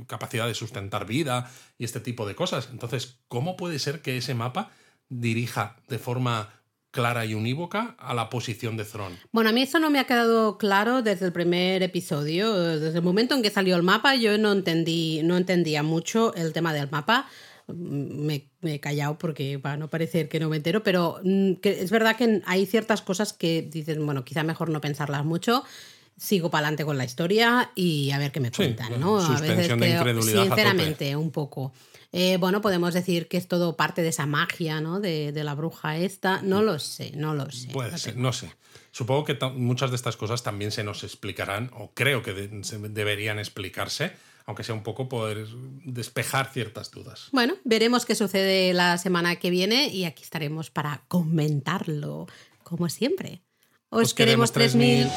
capacidad de sustentar vida y este tipo de cosas. Entonces, ¿cómo puede ser que ese mapa dirija de forma clara y unívoca a la posición de Thrawn. Bueno, a mí eso no me ha quedado claro desde el primer episodio. Desde el momento en que salió el mapa, yo no entendí, no entendía mucho el tema del mapa. Me, he callado porque para no parecer que no me entero, pero mm, es verdad que hay ciertas cosas que dicen, bueno, quizá mejor no pensarlas mucho sigo para adelante con la historia y a ver qué me cuentan, ¿no? A veces creo, sinceramente, un poco. Eh, bueno, podemos decir que es todo parte de esa magia, ¿no? De, la bruja esta. No lo sé, no lo sé. Puede ser, no sé. Supongo que muchas de estas cosas también se nos explicarán, o creo que deberían explicarse, aunque sea un poco poder despejar ciertas dudas. Bueno, veremos qué sucede la semana que viene y aquí estaremos para comentarlo, como siempre. Os, queremos 3000.